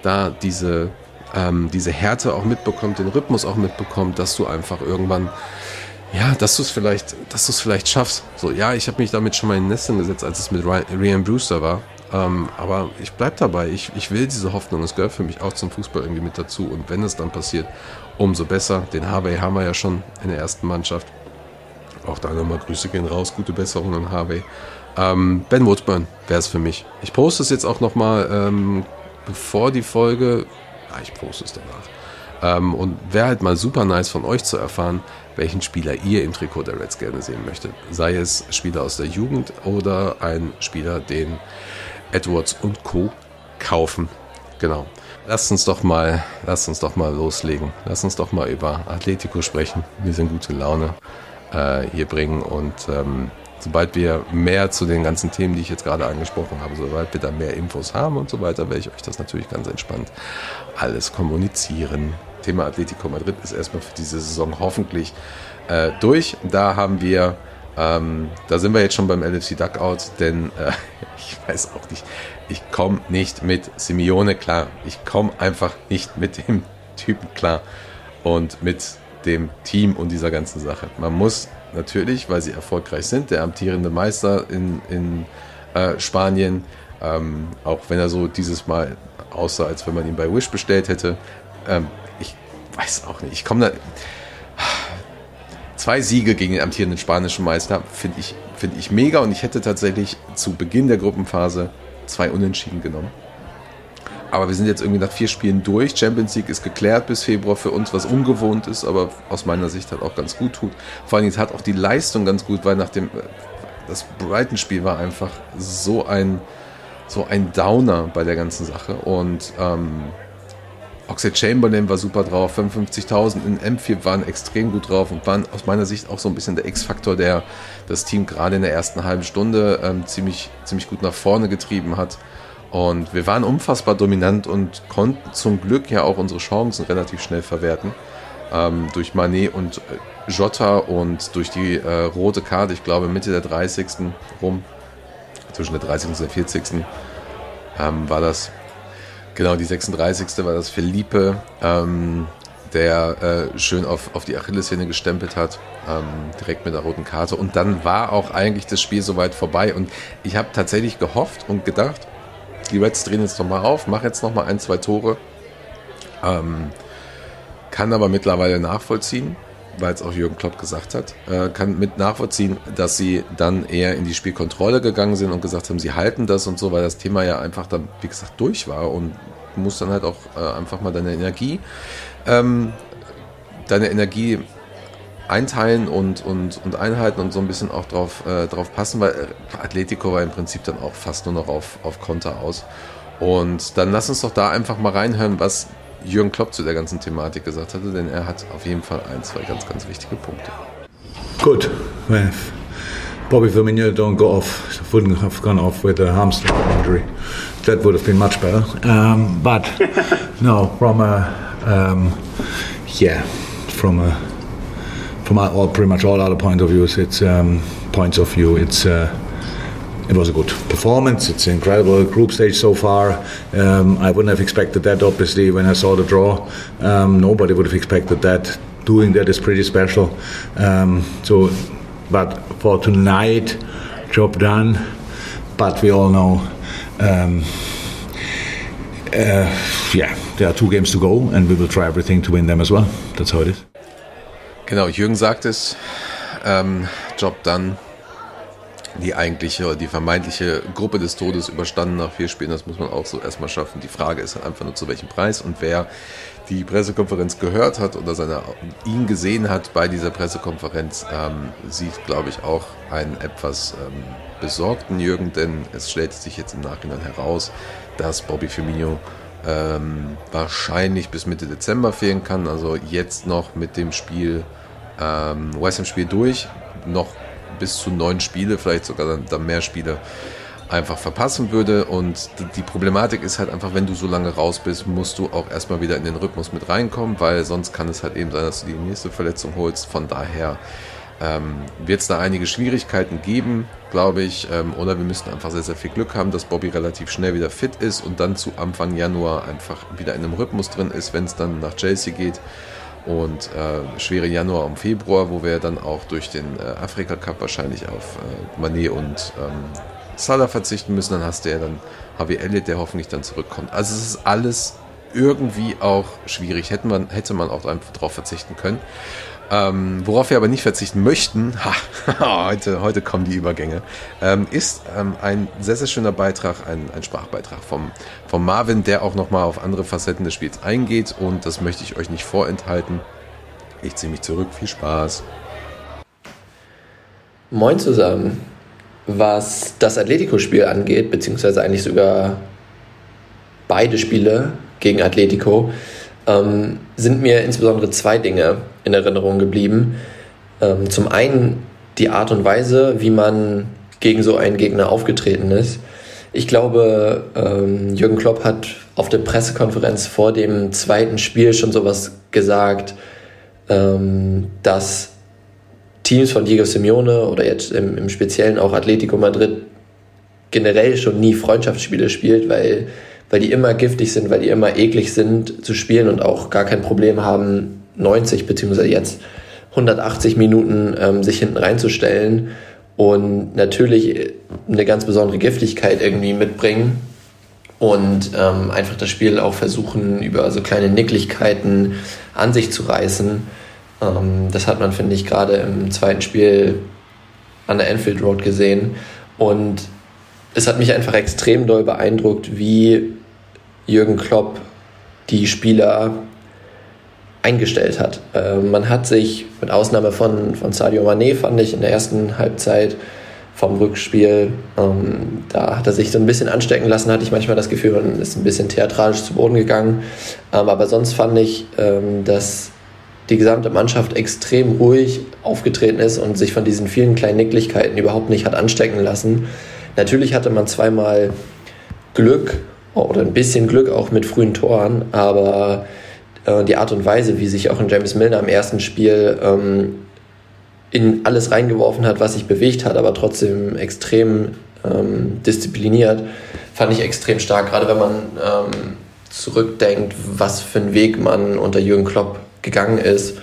da diese, ähm, diese Härte auch mitbekommt, den Rhythmus auch mitbekommt, dass du einfach irgendwann ja, dass du es vielleicht, dass du es vielleicht schaffst. So, ja, ich habe mich damit schon mal in Nesseln gesetzt, als es mit Ryan Brewster war. Ähm, aber ich bleibe dabei. Ich, ich will diese Hoffnung. Es gehört für mich auch zum Fußball irgendwie mit dazu. Und wenn es dann passiert, umso besser. Den Harvey haben wir ja schon in der ersten Mannschaft. Auch da nochmal Grüße gehen raus. Gute Besserung an Harvey. Ähm, ben Woodburn wäre es für mich. Ich poste es jetzt auch nochmal, ähm, bevor die Folge. Ja, ich poste es danach. Ähm, und wäre halt mal super nice von euch zu erfahren, welchen Spieler ihr im Trikot der Reds gerne sehen möchtet. Sei es Spieler aus der Jugend oder ein Spieler, den Edwards und Co. kaufen Genau. Lasst uns doch mal, lasst uns doch mal loslegen. Lasst uns doch mal über Atletico sprechen. Wir sind gute Laune äh, hier bringen und ähm, sobald wir mehr zu den ganzen Themen, die ich jetzt gerade angesprochen habe, sobald wir da mehr Infos haben und so weiter, werde ich euch das natürlich ganz entspannt alles kommunizieren. Thema Atletico Madrid ist erstmal für diese Saison hoffentlich äh, durch. Da haben wir, ähm, da sind wir jetzt schon beim LFC Duckout, denn äh, ich weiß auch nicht, ich komme nicht mit Simeone klar. Ich komme einfach nicht mit dem Typen klar und mit dem Team und dieser ganzen Sache. Man muss natürlich, weil sie erfolgreich sind, der amtierende Meister in, in äh, Spanien, ähm, auch wenn er so dieses Mal aussah, als wenn man ihn bei Wish bestellt hätte. Ähm, ich weiß auch nicht. Ich komme da. Zwei Siege gegen den amtierenden spanischen Meister finde ich, find ich mega und ich hätte tatsächlich zu Beginn der Gruppenphase zwei Unentschieden genommen. Aber wir sind jetzt irgendwie nach vier Spielen durch. Champions League ist geklärt bis Februar für uns, was ungewohnt ist, aber aus meiner Sicht halt auch ganz gut tut. Vor allem hat auch die Leistung ganz gut, weil nach dem das Brighton-Spiel war einfach so ein so ein Downer bei der ganzen Sache und ähm, Oxlade Chamberlain war super drauf, 55.000 in M4 waren extrem gut drauf und waren aus meiner Sicht auch so ein bisschen der X-Faktor, der das Team gerade in der ersten halben Stunde ähm, ziemlich, ziemlich gut nach vorne getrieben hat. Und wir waren unfassbar dominant und konnten zum Glück ja auch unsere Chancen relativ schnell verwerten. Ähm, durch Manet und äh, Jota und durch die äh, rote Karte, ich glaube Mitte der 30. rum, zwischen der 30. und der 40. Ähm, war das Genau, die 36. war das Felipe, ähm, der äh, schön auf, auf die Achillessehne gestempelt hat, ähm, direkt mit der roten Karte. Und dann war auch eigentlich das Spiel soweit vorbei. Und ich habe tatsächlich gehofft und gedacht, die Reds drehen jetzt nochmal auf, machen jetzt nochmal ein, zwei Tore. Ähm, kann aber mittlerweile nachvollziehen, weil es auch Jürgen Klopp gesagt hat, äh, kann mit nachvollziehen, dass sie dann eher in die Spielkontrolle gegangen sind und gesagt haben, sie halten das und so, weil das Thema ja einfach dann, wie gesagt, durch war und du musst dann halt auch äh, einfach mal deine Energie, ähm, deine Energie einteilen und, und, und einhalten und so ein bisschen auch drauf, äh, drauf passen, weil äh, Atletico war im Prinzip dann auch fast nur noch auf, auf Konter aus. Und dann lass uns doch da einfach mal reinhören, was Jürgen Klopp zu der ganzen Thematik gesagt hatte, denn er hat auf jeden Fall ein, zwei ganz, ganz wichtige Punkte. Good. If Bobby Firmino don't go off, wouldn't have gone off with a hamstring injury. That would have been much better. Um, but no, from a um, yeah, from a from all, pretty much all other point of views, it's um, points of view, it's. Uh, it was a good performance. It's an incredible group stage so far. Um, I wouldn't have expected that, obviously, when I saw the draw. Um, nobody would have expected that. Doing that is pretty special. Um, so, but for tonight, job done. But we all know, um, uh, yeah, there are two games to go, and we will try everything to win them as well. That's how it is. Genau, Jürgen sagt es. Ähm, Job done. Die eigentliche oder die vermeintliche Gruppe des Todes überstanden nach vier Spielen. Das muss man auch so erstmal schaffen. Die Frage ist einfach nur zu welchem Preis und wer die Pressekonferenz gehört hat oder seine, ihn gesehen hat bei dieser Pressekonferenz, ähm, sieht, glaube ich, auch einen etwas ähm, besorgten Jürgen, denn es stellt sich jetzt im Nachhinein heraus, dass Bobby Firmino ähm, wahrscheinlich bis Mitte Dezember fehlen kann. Also jetzt noch mit dem Spiel, ähm, West Ham Spiel durch, noch bis zu neun Spiele, vielleicht sogar dann, dann mehr Spiele einfach verpassen würde. Und die Problematik ist halt einfach, wenn du so lange raus bist, musst du auch erstmal wieder in den Rhythmus mit reinkommen, weil sonst kann es halt eben sein, dass du die nächste Verletzung holst. Von daher ähm, wird es da einige Schwierigkeiten geben, glaube ich. Ähm, oder wir müssten einfach sehr, sehr viel Glück haben, dass Bobby relativ schnell wieder fit ist und dann zu Anfang Januar einfach wieder in einem Rhythmus drin ist, wenn es dann nach Chelsea geht und äh, schwere Januar und Februar, wo wir dann auch durch den äh, Afrika Cup wahrscheinlich auf äh, Manet und ähm, Salah verzichten müssen. Dann hast du ja dann Harvey Elliott, der hoffentlich dann zurückkommt. Also es ist alles irgendwie auch schwierig. Hätte man, hätte man auch darauf verzichten können. Ähm, worauf wir aber nicht verzichten möchten, ha, heute, heute kommen die Übergänge, ähm, ist ähm, ein sehr, sehr schöner Beitrag, ein, ein Sprachbeitrag vom, vom Marvin, der auch nochmal auf andere Facetten des Spiels eingeht und das möchte ich euch nicht vorenthalten. Ich ziehe mich zurück, viel Spaß. Moin zusammen. Was das Atletico-Spiel angeht, beziehungsweise eigentlich sogar beide Spiele gegen Atletico, ähm, sind mir insbesondere zwei Dinge in Erinnerung geblieben. Ähm, zum einen die Art und Weise, wie man gegen so einen Gegner aufgetreten ist. Ich glaube, ähm, Jürgen Klopp hat auf der Pressekonferenz vor dem zweiten Spiel schon sowas gesagt, ähm, dass Teams von Diego Simeone oder jetzt im, im Speziellen auch Atletico Madrid generell schon nie Freundschaftsspiele spielt, weil, weil die immer giftig sind, weil die immer eklig sind zu spielen und auch gar kein Problem haben, 90 beziehungsweise jetzt 180 Minuten ähm, sich hinten reinzustellen und natürlich eine ganz besondere Giftigkeit irgendwie mitbringen und ähm, einfach das Spiel auch versuchen, über so kleine Nicklichkeiten an sich zu reißen. Ähm, das hat man, finde ich, gerade im zweiten Spiel an der Enfield Road gesehen. Und es hat mich einfach extrem doll beeindruckt, wie Jürgen Klopp die Spieler eingestellt hat. Äh, man hat sich, mit Ausnahme von, von Sadio Mané, fand ich in der ersten Halbzeit vom Rückspiel, ähm, da hat er sich so ein bisschen anstecken lassen, hatte ich manchmal das Gefühl, man ist ein bisschen theatralisch zu Boden gegangen. Ähm, aber sonst fand ich, ähm, dass die gesamte Mannschaft extrem ruhig aufgetreten ist und sich von diesen vielen kleinen Nicklichkeiten überhaupt nicht hat anstecken lassen. Natürlich hatte man zweimal Glück oder ein bisschen Glück auch mit frühen Toren, aber äh, die Art und Weise, wie sich auch ein James Milner im ersten Spiel ähm, in alles reingeworfen hat, was sich bewegt hat, aber trotzdem extrem ähm, diszipliniert, fand ich extrem stark, gerade wenn man ähm, zurückdenkt, was für einen Weg man unter Jürgen Klopp gegangen ist,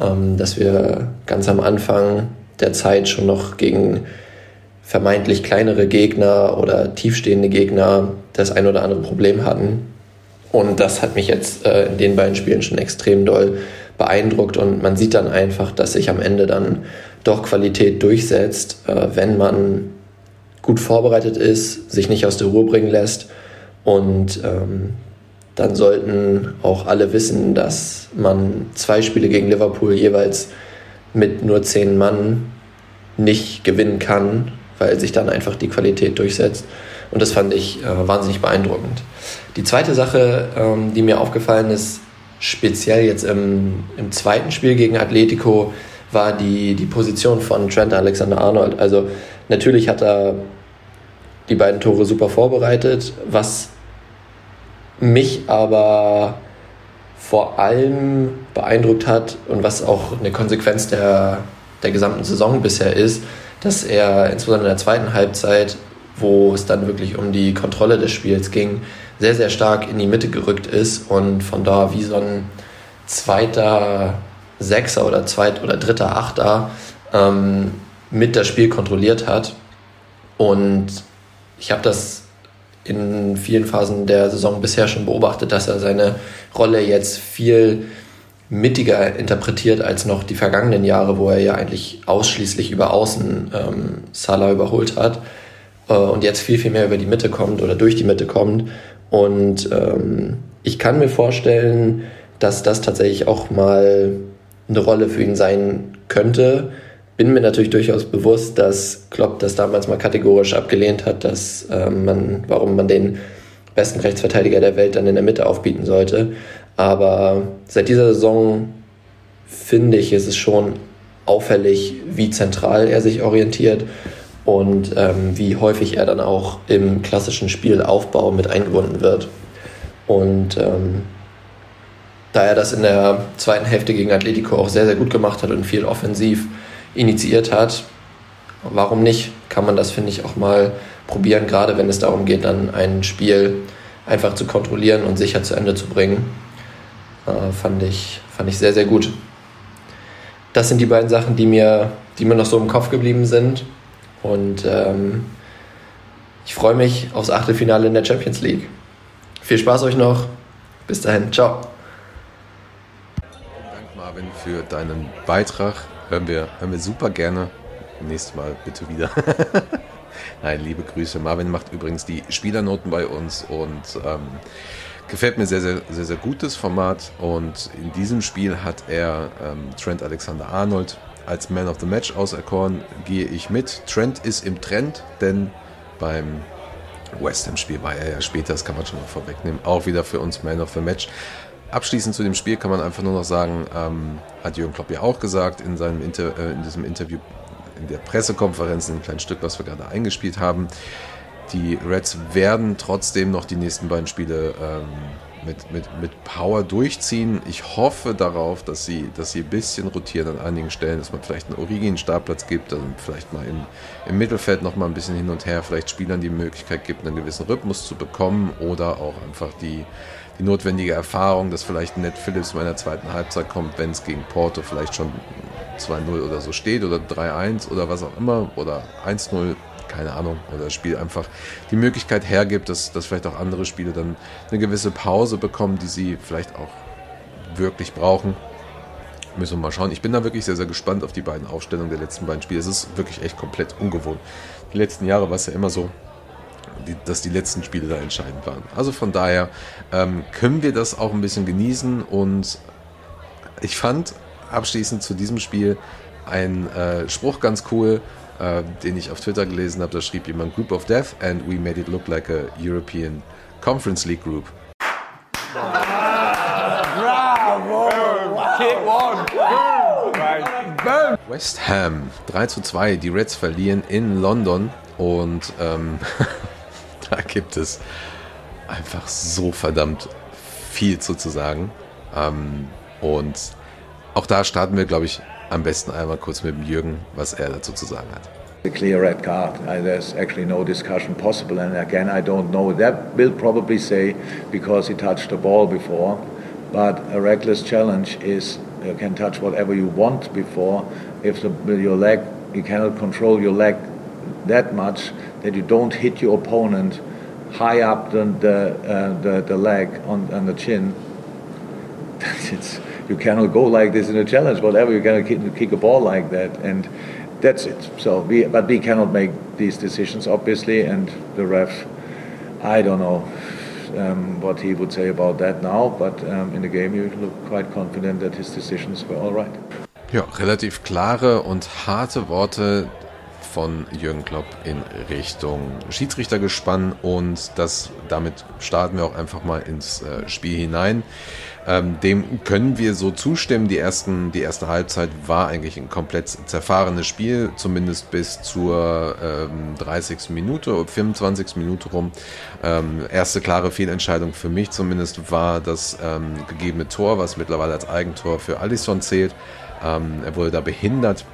ähm, dass wir ganz am Anfang der Zeit schon noch gegen vermeintlich kleinere Gegner oder tiefstehende Gegner das ein oder andere Problem hatten und das hat mich jetzt äh, in den beiden Spielen schon extrem doll beeindruckt. Und man sieht dann einfach, dass sich am Ende dann doch Qualität durchsetzt, äh, wenn man gut vorbereitet ist, sich nicht aus der Ruhe bringen lässt. Und ähm, dann sollten auch alle wissen, dass man zwei Spiele gegen Liverpool jeweils mit nur zehn Mann nicht gewinnen kann, weil sich dann einfach die Qualität durchsetzt. Und das fand ich äh, wahnsinnig beeindruckend. Die zweite Sache, ähm, die mir aufgefallen ist, speziell jetzt im, im zweiten Spiel gegen Atletico, war die, die Position von Trent Alexander-Arnold. Also natürlich hat er die beiden Tore super vorbereitet, was mich aber vor allem beeindruckt hat und was auch eine Konsequenz der, der gesamten Saison bisher ist, dass er insbesondere in der zweiten Halbzeit wo es dann wirklich um die Kontrolle des Spiels ging, sehr, sehr stark in die Mitte gerückt ist und von da wie so ein zweiter Sechser oder zweit oder dritter Achter ähm, mit das Spiel kontrolliert hat. Und ich habe das in vielen Phasen der Saison bisher schon beobachtet, dass er seine Rolle jetzt viel mittiger interpretiert als noch die vergangenen Jahre, wo er ja eigentlich ausschließlich über Außen ähm, Salah überholt hat äh, und jetzt viel, viel mehr über die Mitte kommt oder durch die Mitte kommt. Und ähm, ich kann mir vorstellen, dass das tatsächlich auch mal eine Rolle für ihn sein könnte. Bin mir natürlich durchaus bewusst, dass Klopp das damals mal kategorisch abgelehnt hat, dass ähm, man, warum man den besten Rechtsverteidiger der Welt dann in der Mitte aufbieten sollte. Aber seit dieser Saison finde ich, ist es schon auffällig, wie zentral er sich orientiert und ähm, wie häufig er dann auch im klassischen Spielaufbau mit eingebunden wird. Und ähm, da er das in der zweiten Hälfte gegen Atletico auch sehr, sehr gut gemacht hat und viel offensiv initiiert hat, warum nicht? Kann man das, finde ich, auch mal probieren, gerade wenn es darum geht, dann ein Spiel einfach zu kontrollieren und sicher zu Ende zu bringen. Äh, fand, ich, fand ich sehr, sehr gut. Das sind die beiden Sachen, die mir, die mir noch so im Kopf geblieben sind. Und ähm, ich freue mich aufs Achtelfinale in der Champions League. Viel Spaß euch noch. Bis dahin. Ciao. Dank Marvin für deinen Beitrag. Hören wir, hören wir super gerne. Nächstes Mal bitte wieder. Nein, liebe Grüße. Marvin macht übrigens die Spielernoten bei uns und ähm, gefällt mir sehr, sehr, sehr, sehr gutes Format. Und in diesem Spiel hat er ähm, Trent Alexander Arnold als Man of the Match auserkoren, gehe ich mit. Trent ist im Trend, denn beim West Ham-Spiel war er ja später, das kann man schon mal vorwegnehmen. Auch wieder für uns Man of the Match. Abschließend zu dem Spiel kann man einfach nur noch sagen, ähm, hat Jürgen Klopp ja auch gesagt in, seinem Inter äh, in diesem Interview, in der Pressekonferenz, in dem kleinen Stück, was wir gerade eingespielt haben. Die Reds werden trotzdem noch die nächsten beiden Spiele ähm, mit, mit, mit Power durchziehen. Ich hoffe darauf, dass sie, dass sie ein bisschen rotieren an einigen Stellen, dass man vielleicht einen Origi einen Startplatz gibt, dann vielleicht mal im, im Mittelfeld noch mal ein bisschen hin und her, vielleicht Spielern die Möglichkeit gibt, einen gewissen Rhythmus zu bekommen oder auch einfach die, die notwendige Erfahrung, dass vielleicht Ned Phillips in der zweiten Halbzeit kommt, wenn es gegen Porto vielleicht schon 2-0 oder so steht oder 3-1 oder was auch immer oder 1-0 keine Ahnung, oder das Spiel einfach die Möglichkeit hergibt, dass, dass vielleicht auch andere Spiele dann eine gewisse Pause bekommen, die sie vielleicht auch wirklich brauchen. Müssen wir mal schauen. Ich bin da wirklich sehr, sehr gespannt auf die beiden Aufstellungen der letzten beiden Spiele. Es ist wirklich echt komplett ungewohnt. Die letzten Jahre war es ja immer so, die, dass die letzten Spiele da entscheidend waren. Also von daher ähm, können wir das auch ein bisschen genießen und ich fand abschließend zu diesem Spiel ein äh, Spruch ganz cool äh, den ich auf Twitter gelesen habe. Da schrieb jemand Group of Death and we made it look like a European Conference League group. Bravo! West Ham 3 zu 2. Die Reds verlieren in London und ähm, da gibt es einfach so verdammt viel zu, zu sagen. Ähm, und auch da starten wir, glaube ich, am besten einmal kurz mit dem Jürgen, was er dazu zu sagen hat. A clear red card. Uh, there's actually no discussion possible. And again, I don't know. That will probably say because he touched the ball before. But a reckless challenge is you can touch whatever you want before. If the, your leg, you cannot control your leg that much that you don't hit your opponent high up the the, uh, the, the leg on, on the chin. it's you cannot go like this in a challenge. Whatever you cannot kick, a ball like that, and that's it. So we, but we cannot make these decisions obviously, and the ref, I don't know. Um, what he would say about that now, but um, in the game you look quite confident that his decisions were all right. Ja, relativ klare und harte Worte von Jürgen Klopp in Richtung Schiedsrichtergespann und das damit starten wir auch einfach mal ins äh, Spiel hinein. Ähm, dem können wir so zustimmen. Die, ersten, die erste Halbzeit war eigentlich ein komplett zerfahrenes Spiel, zumindest bis zur ähm, 30. Minute, 25. Minute rum. Ähm, erste klare Fehlentscheidung für mich zumindest war das ähm, gegebene Tor, was mittlerweile als Eigentor für Alisson zählt. Ähm, er wurde da behindert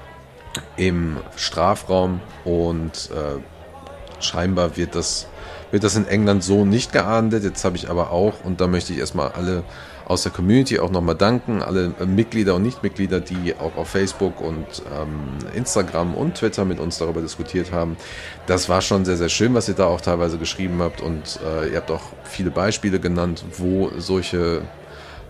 im Strafraum und äh, scheinbar wird das, wird das in England so nicht geahndet. Jetzt habe ich aber auch, und da möchte ich erstmal alle aus der Community auch nochmal danken, alle Mitglieder und Nichtmitglieder, die auch auf Facebook und ähm, Instagram und Twitter mit uns darüber diskutiert haben. Das war schon sehr, sehr schön, was ihr da auch teilweise geschrieben habt und äh, ihr habt auch viele Beispiele genannt, wo solche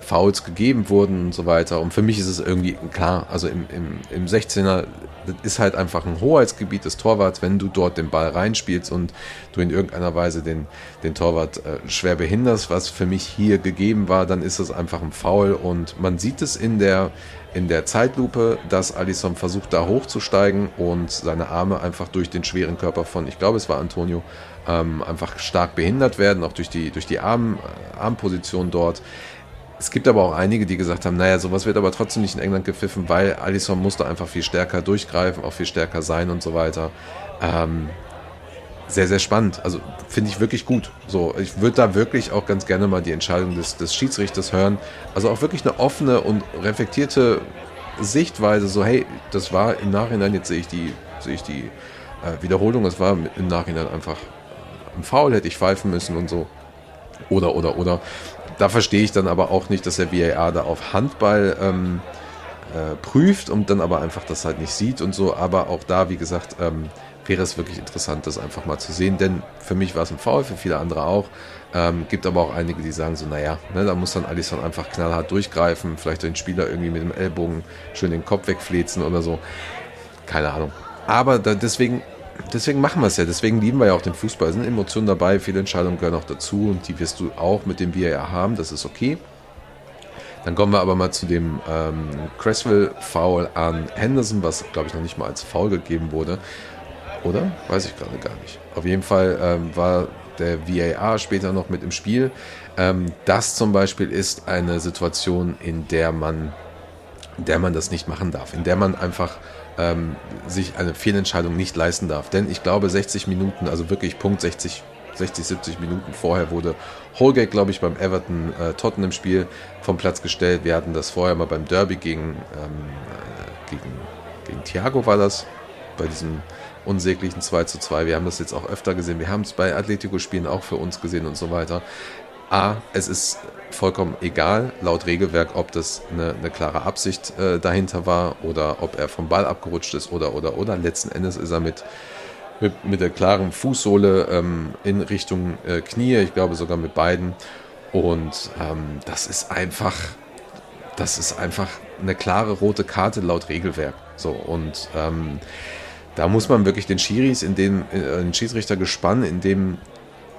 Fouls gegeben wurden und so weiter. Und für mich ist es irgendwie klar, also im, im, im 16er das ist halt einfach ein Hoheitsgebiet des Torwarts, wenn du dort den Ball reinspielst und du in irgendeiner Weise den, den Torwart äh, schwer behinderst, was für mich hier gegeben war, dann ist es einfach ein Foul und man sieht es in der, in der Zeitlupe, dass Alisson versucht da hochzusteigen und seine Arme einfach durch den schweren Körper von, ich glaube es war Antonio, ähm, einfach stark behindert werden, auch durch die, durch die Arm, Armposition dort. Es gibt aber auch einige, die gesagt haben, naja, sowas wird aber trotzdem nicht in England gepfiffen, weil Alisson musste einfach viel stärker durchgreifen, auch viel stärker sein und so weiter. Ähm, sehr, sehr spannend. Also finde ich wirklich gut. So, ich würde da wirklich auch ganz gerne mal die Entscheidung des, des Schiedsrichters hören. Also auch wirklich eine offene und reflektierte Sichtweise. So, hey, das war im Nachhinein, jetzt sehe ich die, sehe ich die äh, Wiederholung, das war im Nachhinein einfach ein Foul, hätte ich pfeifen müssen und so. Oder, oder, oder da verstehe ich dann aber auch nicht, dass der VAR da auf Handball ähm, äh, prüft und dann aber einfach das halt nicht sieht und so. Aber auch da, wie gesagt, ähm, wäre es wirklich interessant, das einfach mal zu sehen. Denn für mich war es ein Foul, für viele andere auch. Ähm, gibt aber auch einige, die sagen so, naja, ne, da muss dann Alisson einfach knallhart durchgreifen, vielleicht den Spieler irgendwie mit dem Ellbogen schön den Kopf wegflezen oder so. Keine Ahnung. Aber da, deswegen deswegen machen wir es ja. Deswegen lieben wir ja auch den Fußball. Es sind Emotionen dabei, viele Entscheidungen gehören auch dazu und die wirst du auch mit dem VAR haben. Das ist okay. Dann kommen wir aber mal zu dem ähm, Cresswell-Foul an Henderson, was glaube ich noch nicht mal als Foul gegeben wurde. Oder? Weiß ich gerade gar nicht. Auf jeden Fall ähm, war der VAR später noch mit im Spiel. Ähm, das zum Beispiel ist eine Situation, in der man, in der man das nicht machen darf, in der man einfach ähm, sich eine Fehlentscheidung nicht leisten darf. Denn ich glaube, 60 Minuten, also wirklich Punkt 60, 60, 70 Minuten vorher wurde Holgate, glaube ich, beim Everton äh, Tottenham Spiel vom Platz gestellt. Wir hatten das vorher mal beim Derby gegen, ähm, äh, gegen, gegen Thiago war das, bei diesem unsäglichen 2 zu 2. Wir haben das jetzt auch öfter gesehen. Wir haben es bei Atletico-Spielen auch für uns gesehen und so weiter. A, es ist vollkommen egal, laut Regelwerk, ob das eine, eine klare Absicht äh, dahinter war oder ob er vom Ball abgerutscht ist oder, oder, oder. Letzten Endes ist er mit, mit, mit der klaren Fußsohle ähm, in Richtung äh, Knie, ich glaube sogar mit beiden. Und ähm, das ist einfach, das ist einfach eine klare rote Karte laut Regelwerk. So, und ähm, da muss man wirklich den Schiris in dem, äh, den Schiedsrichter gespannt in dem,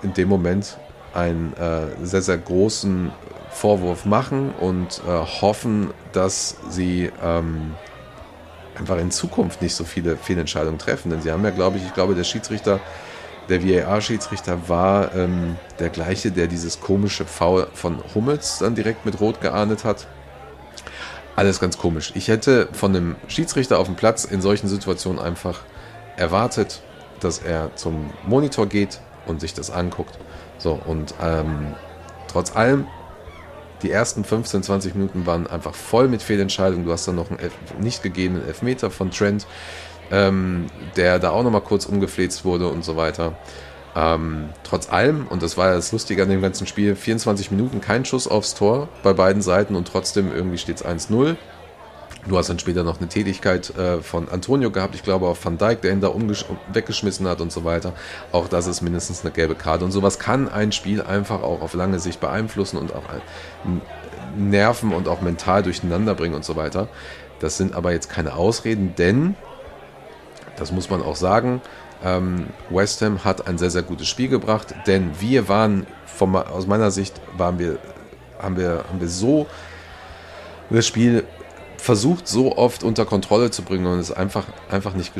in dem Moment einen äh, sehr, sehr großen Vorwurf machen und äh, hoffen, dass sie ähm, einfach in Zukunft nicht so viele Fehlentscheidungen treffen. Denn sie haben ja, glaube ich, ich glaube, der Schiedsrichter, der VAR-Schiedsrichter war ähm, der gleiche, der dieses komische Foul von Hummels dann direkt mit Rot geahndet hat. Alles ganz komisch. Ich hätte von einem Schiedsrichter auf dem Platz in solchen Situationen einfach erwartet, dass er zum Monitor geht und sich das anguckt. So, und ähm, trotz allem, die ersten 15, 20 Minuten waren einfach voll mit Fehlentscheidungen. Du hast dann noch einen Elf nicht gegebenen Elfmeter von Trent, ähm, der da auch nochmal kurz umgefläzt wurde und so weiter. Ähm, trotz allem, und das war ja das Lustige an dem ganzen Spiel, 24 Minuten kein Schuss aufs Tor bei beiden Seiten und trotzdem irgendwie steht es 1-0. Du hast dann später noch eine Tätigkeit äh, von Antonio gehabt, ich glaube auf Van Dijk, der ihn da weggeschmissen hat und so weiter. Auch das ist mindestens eine gelbe Karte. Und sowas kann ein Spiel einfach auch auf lange Sicht beeinflussen und auch Nerven und auch mental durcheinander bringen und so weiter. Das sind aber jetzt keine Ausreden, denn, das muss man auch sagen, ähm, West Ham hat ein sehr, sehr gutes Spiel gebracht, denn wir waren, vom, aus meiner Sicht, waren wir, haben, wir, haben wir so das Spiel versucht, so oft unter Kontrolle zu bringen und es einfach, einfach, nicht,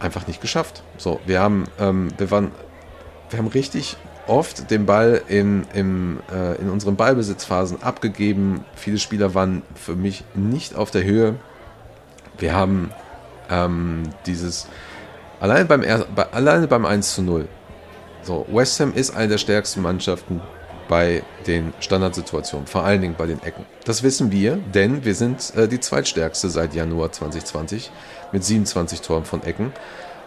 einfach nicht geschafft. So, wir haben, ähm, wir waren, wir haben richtig oft den Ball in, im, äh, in unseren Ballbesitzphasen abgegeben. Viele Spieler waren für mich nicht auf der Höhe. Wir haben ähm, dieses Alleine beim, bei, alleine beim 1 zu 0. So, West Ham ist eine der stärksten Mannschaften bei den Standardsituationen, vor allen Dingen bei den Ecken. Das wissen wir, denn wir sind äh, die zweitstärkste seit Januar 2020 mit 27 Toren von Ecken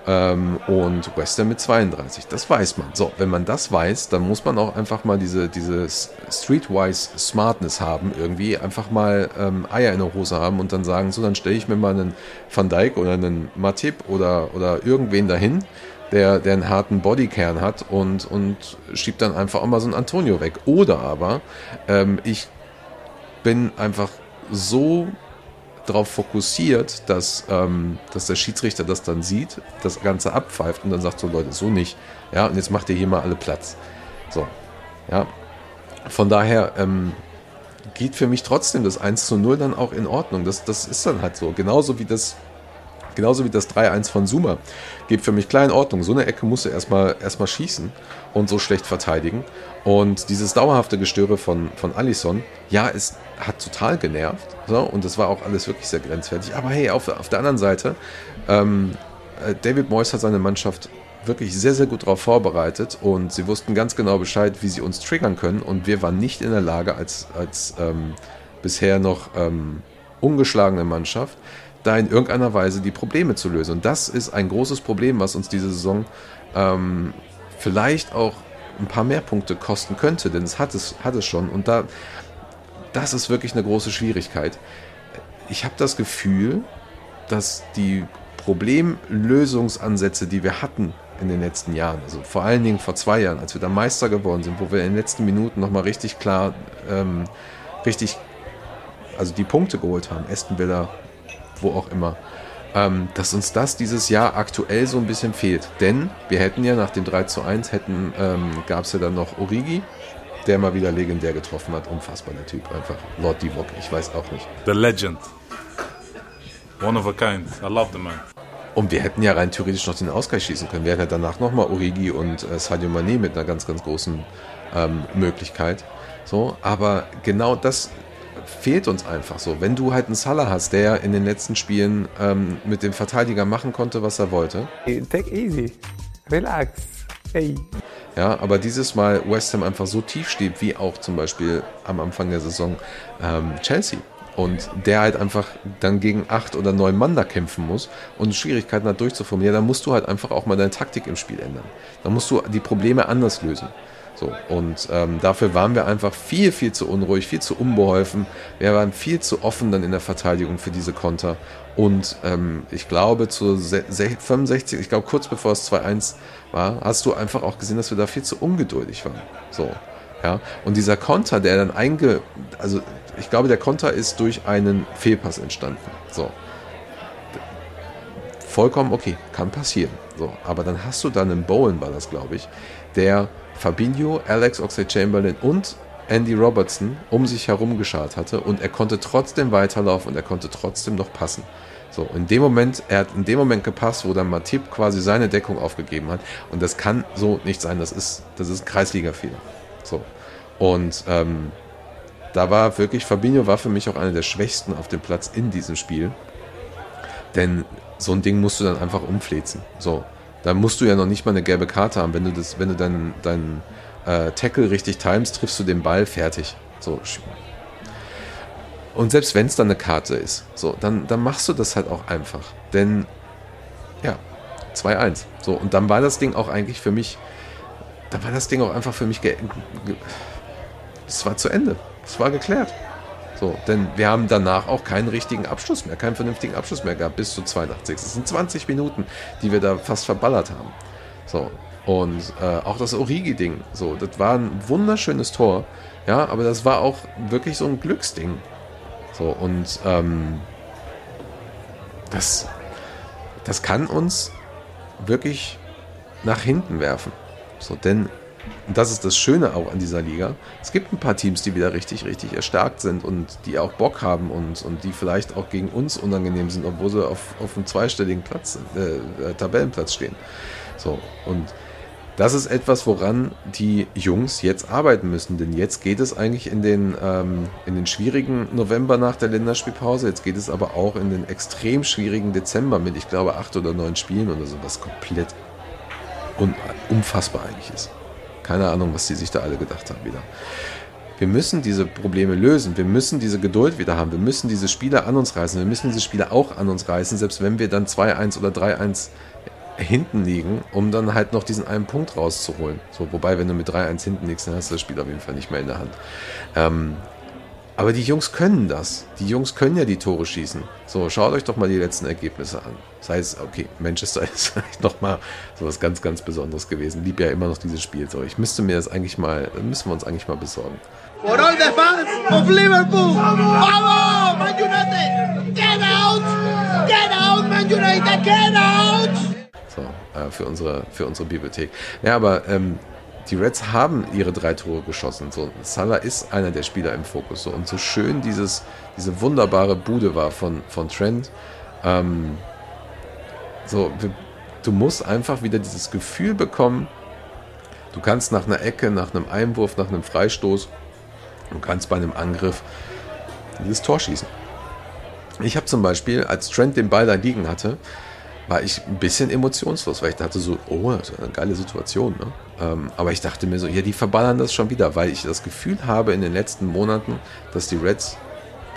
ähm, und West Ham mit 32. Das weiß man. So, wenn man das weiß, dann muss man auch einfach mal diese, diese Streetwise Smartness haben, irgendwie einfach mal ähm, Eier in der Hose haben und dann sagen, so, dann stelle ich mir mal einen Van Dijk oder einen Matip oder, oder irgendwen dahin, der, der einen harten Bodykern hat und, und schiebt dann einfach auch mal so einen Antonio weg. Oder aber ähm, ich bin einfach so darauf fokussiert, dass, ähm, dass der Schiedsrichter das dann sieht, das Ganze abpfeift und dann sagt so, Leute, so nicht. Ja, und jetzt macht ihr hier mal alle Platz. So, ja. Von daher ähm, geht für mich trotzdem das 1 zu 0 dann auch in Ordnung. Das, das ist dann halt so. Genauso wie das, genauso wie das 3-1 von Zuma. Geht für mich klar in Ordnung. So eine Ecke musst du erstmal, erstmal schießen und so schlecht verteidigen. Und dieses dauerhafte Gestöre von, von Allison, ja, es hat total genervt. So, und das war auch alles wirklich sehr grenzwertig. Aber hey, auf, auf der anderen Seite, ähm, äh, David Moyes hat seine Mannschaft wirklich sehr, sehr gut darauf vorbereitet und sie wussten ganz genau Bescheid, wie sie uns triggern können. Und wir waren nicht in der Lage, als, als ähm, bisher noch ähm, ungeschlagene Mannschaft, da in irgendeiner Weise die Probleme zu lösen. Und das ist ein großes Problem, was uns diese Saison ähm, vielleicht auch ein paar mehr Punkte kosten könnte, denn es hat es, hat es schon. Und da, das ist wirklich eine große Schwierigkeit. Ich habe das Gefühl, dass die Problemlösungsansätze, die wir hatten in den letzten Jahren, also vor allen Dingen vor zwei Jahren, als wir da Meister geworden sind, wo wir in den letzten Minuten nochmal richtig klar, ähm, richtig, also die Punkte geholt haben, Aston Villa, wo auch immer, ähm, dass uns das dieses Jahr aktuell so ein bisschen fehlt. Denn wir hätten ja nach dem 3 zu 1 hätten, ähm, gab es ja dann noch Origi, der mal wieder legendär getroffen hat. Unfassbar, der Typ. Einfach Lord Divok, ich weiß auch nicht. The legend. One of a kind. I love the man. Und wir hätten ja rein theoretisch noch den Ausgleich schießen können. Wir hätten ja danach nochmal Origi und äh, Sadio Mané mit einer ganz, ganz großen ähm, Möglichkeit. So, aber genau das fehlt uns einfach so. Wenn du halt einen Salah hast, der in den letzten Spielen ähm, mit dem Verteidiger machen konnte, was er wollte. Take easy. Relax. Hey. Ja, aber dieses Mal West Ham einfach so tief steht, wie auch zum Beispiel am Anfang der Saison ähm, Chelsea und der halt einfach dann gegen acht oder neun Mann da kämpfen muss und Schwierigkeiten hat durchzuformen, ja, dann musst du halt einfach auch mal deine Taktik im Spiel ändern. Dann musst du die Probleme anders lösen. So, und ähm, dafür waren wir einfach viel, viel zu unruhig, viel zu unbeholfen. Wir waren viel zu offen dann in der Verteidigung für diese Konter. Und ähm, ich glaube, zu 65, ich glaube, kurz bevor es 2-1 war, hast du einfach auch gesehen, dass wir da viel zu ungeduldig waren. So, ja. Und dieser Konter, der dann einge, also ich glaube, der Konter ist durch einen Fehlpass entstanden. So. Vollkommen okay, kann passieren. So, aber dann hast du dann einen Bowen, war das, glaube ich, der Fabinho, Alex Oxlade-Chamberlain und Andy Robertson um sich herum geschart hatte und er konnte trotzdem weiterlaufen und er konnte trotzdem noch passen. So, in dem Moment, er hat in dem Moment gepasst, wo dann Matip quasi seine Deckung aufgegeben hat. Und das kann so nicht sein. Das ist, das ist Kreisliga-Fehler. So. Und ähm, da war wirklich, Fabinho war für mich auch einer der Schwächsten auf dem Platz in diesem Spiel. Denn so ein Ding musst du dann einfach umflezen. So. Da musst du ja noch nicht mal eine gelbe Karte haben. Wenn du das, wenn du deinen dein, äh, Tackle richtig timest, triffst du den Ball fertig. So. Und selbst wenn es dann eine Karte ist, so, dann, dann machst du das halt auch einfach. Denn, ja, 2-1. So, und dann war das Ding auch eigentlich für mich, dann war das Ding auch einfach für mich, es war zu Ende. Es war geklärt. So, denn wir haben danach auch keinen richtigen Abschluss mehr, keinen vernünftigen Abschluss mehr gehabt bis zu 82. Es sind 20 Minuten, die wir da fast verballert haben. So, und äh, auch das Origi-Ding, so, das war ein wunderschönes Tor, ja, aber das war auch wirklich so ein Glücksding. So, und ähm, das, das kann uns wirklich nach hinten werfen. So, denn und das ist das Schöne auch an dieser Liga. Es gibt ein paar Teams, die wieder richtig, richtig erstarkt sind und die auch Bock haben und, und die vielleicht auch gegen uns unangenehm sind, obwohl sie auf, auf einem zweistelligen Platz, äh, äh, Tabellenplatz stehen. So, und das ist etwas, woran die Jungs jetzt arbeiten müssen, denn jetzt geht es eigentlich in den, ähm, in den schwierigen November nach der Länderspielpause, jetzt geht es aber auch in den extrem schwierigen Dezember mit, ich glaube, acht oder neun Spielen oder so, was komplett un unfassbar eigentlich ist. Keine Ahnung, was die sich da alle gedacht haben wieder. Wir müssen diese Probleme lösen. Wir müssen diese Geduld wieder haben. Wir müssen diese Spieler an uns reißen. Wir müssen diese Spieler auch an uns reißen, selbst wenn wir dann 2-1 oder 3-1 hinten liegen, um dann halt noch diesen einen Punkt rauszuholen. So, wobei, wenn du mit 3-1 hinten liegst, dann hast du das Spiel auf jeden Fall nicht mehr in der Hand. Ähm, aber die Jungs können das. Die Jungs können ja die Tore schießen. So, schaut euch doch mal die letzten Ergebnisse an. Das heißt, okay, Manchester ist vielleicht nochmal so was ganz, ganz Besonderes gewesen. Lieb ja immer noch dieses Spiel. So, ich müsste mir das eigentlich mal, müssen wir uns eigentlich mal besorgen. For all the fans of Liverpool, vamos, Man United, get out, get out, Man United, get out. So, äh, für unsere, für unsere Bibliothek. Ja, aber ähm, die Reds haben ihre drei Tore geschossen. So, Salah ist einer der Spieler im Fokus. So, und so schön dieses, diese wunderbare Bude war von, von Trent. Ähm, so, du musst einfach wieder dieses Gefühl bekommen, du kannst nach einer Ecke, nach einem Einwurf, nach einem Freistoß, du kannst bei einem Angriff dieses Tor schießen. Ich habe zum Beispiel, als Trent den Ball da liegen hatte, war ich ein bisschen emotionslos, weil ich dachte so, oh, das ist eine geile Situation. Ne? Ähm, aber ich dachte mir so, ja, die verballern das schon wieder, weil ich das Gefühl habe in den letzten Monaten, dass die Reds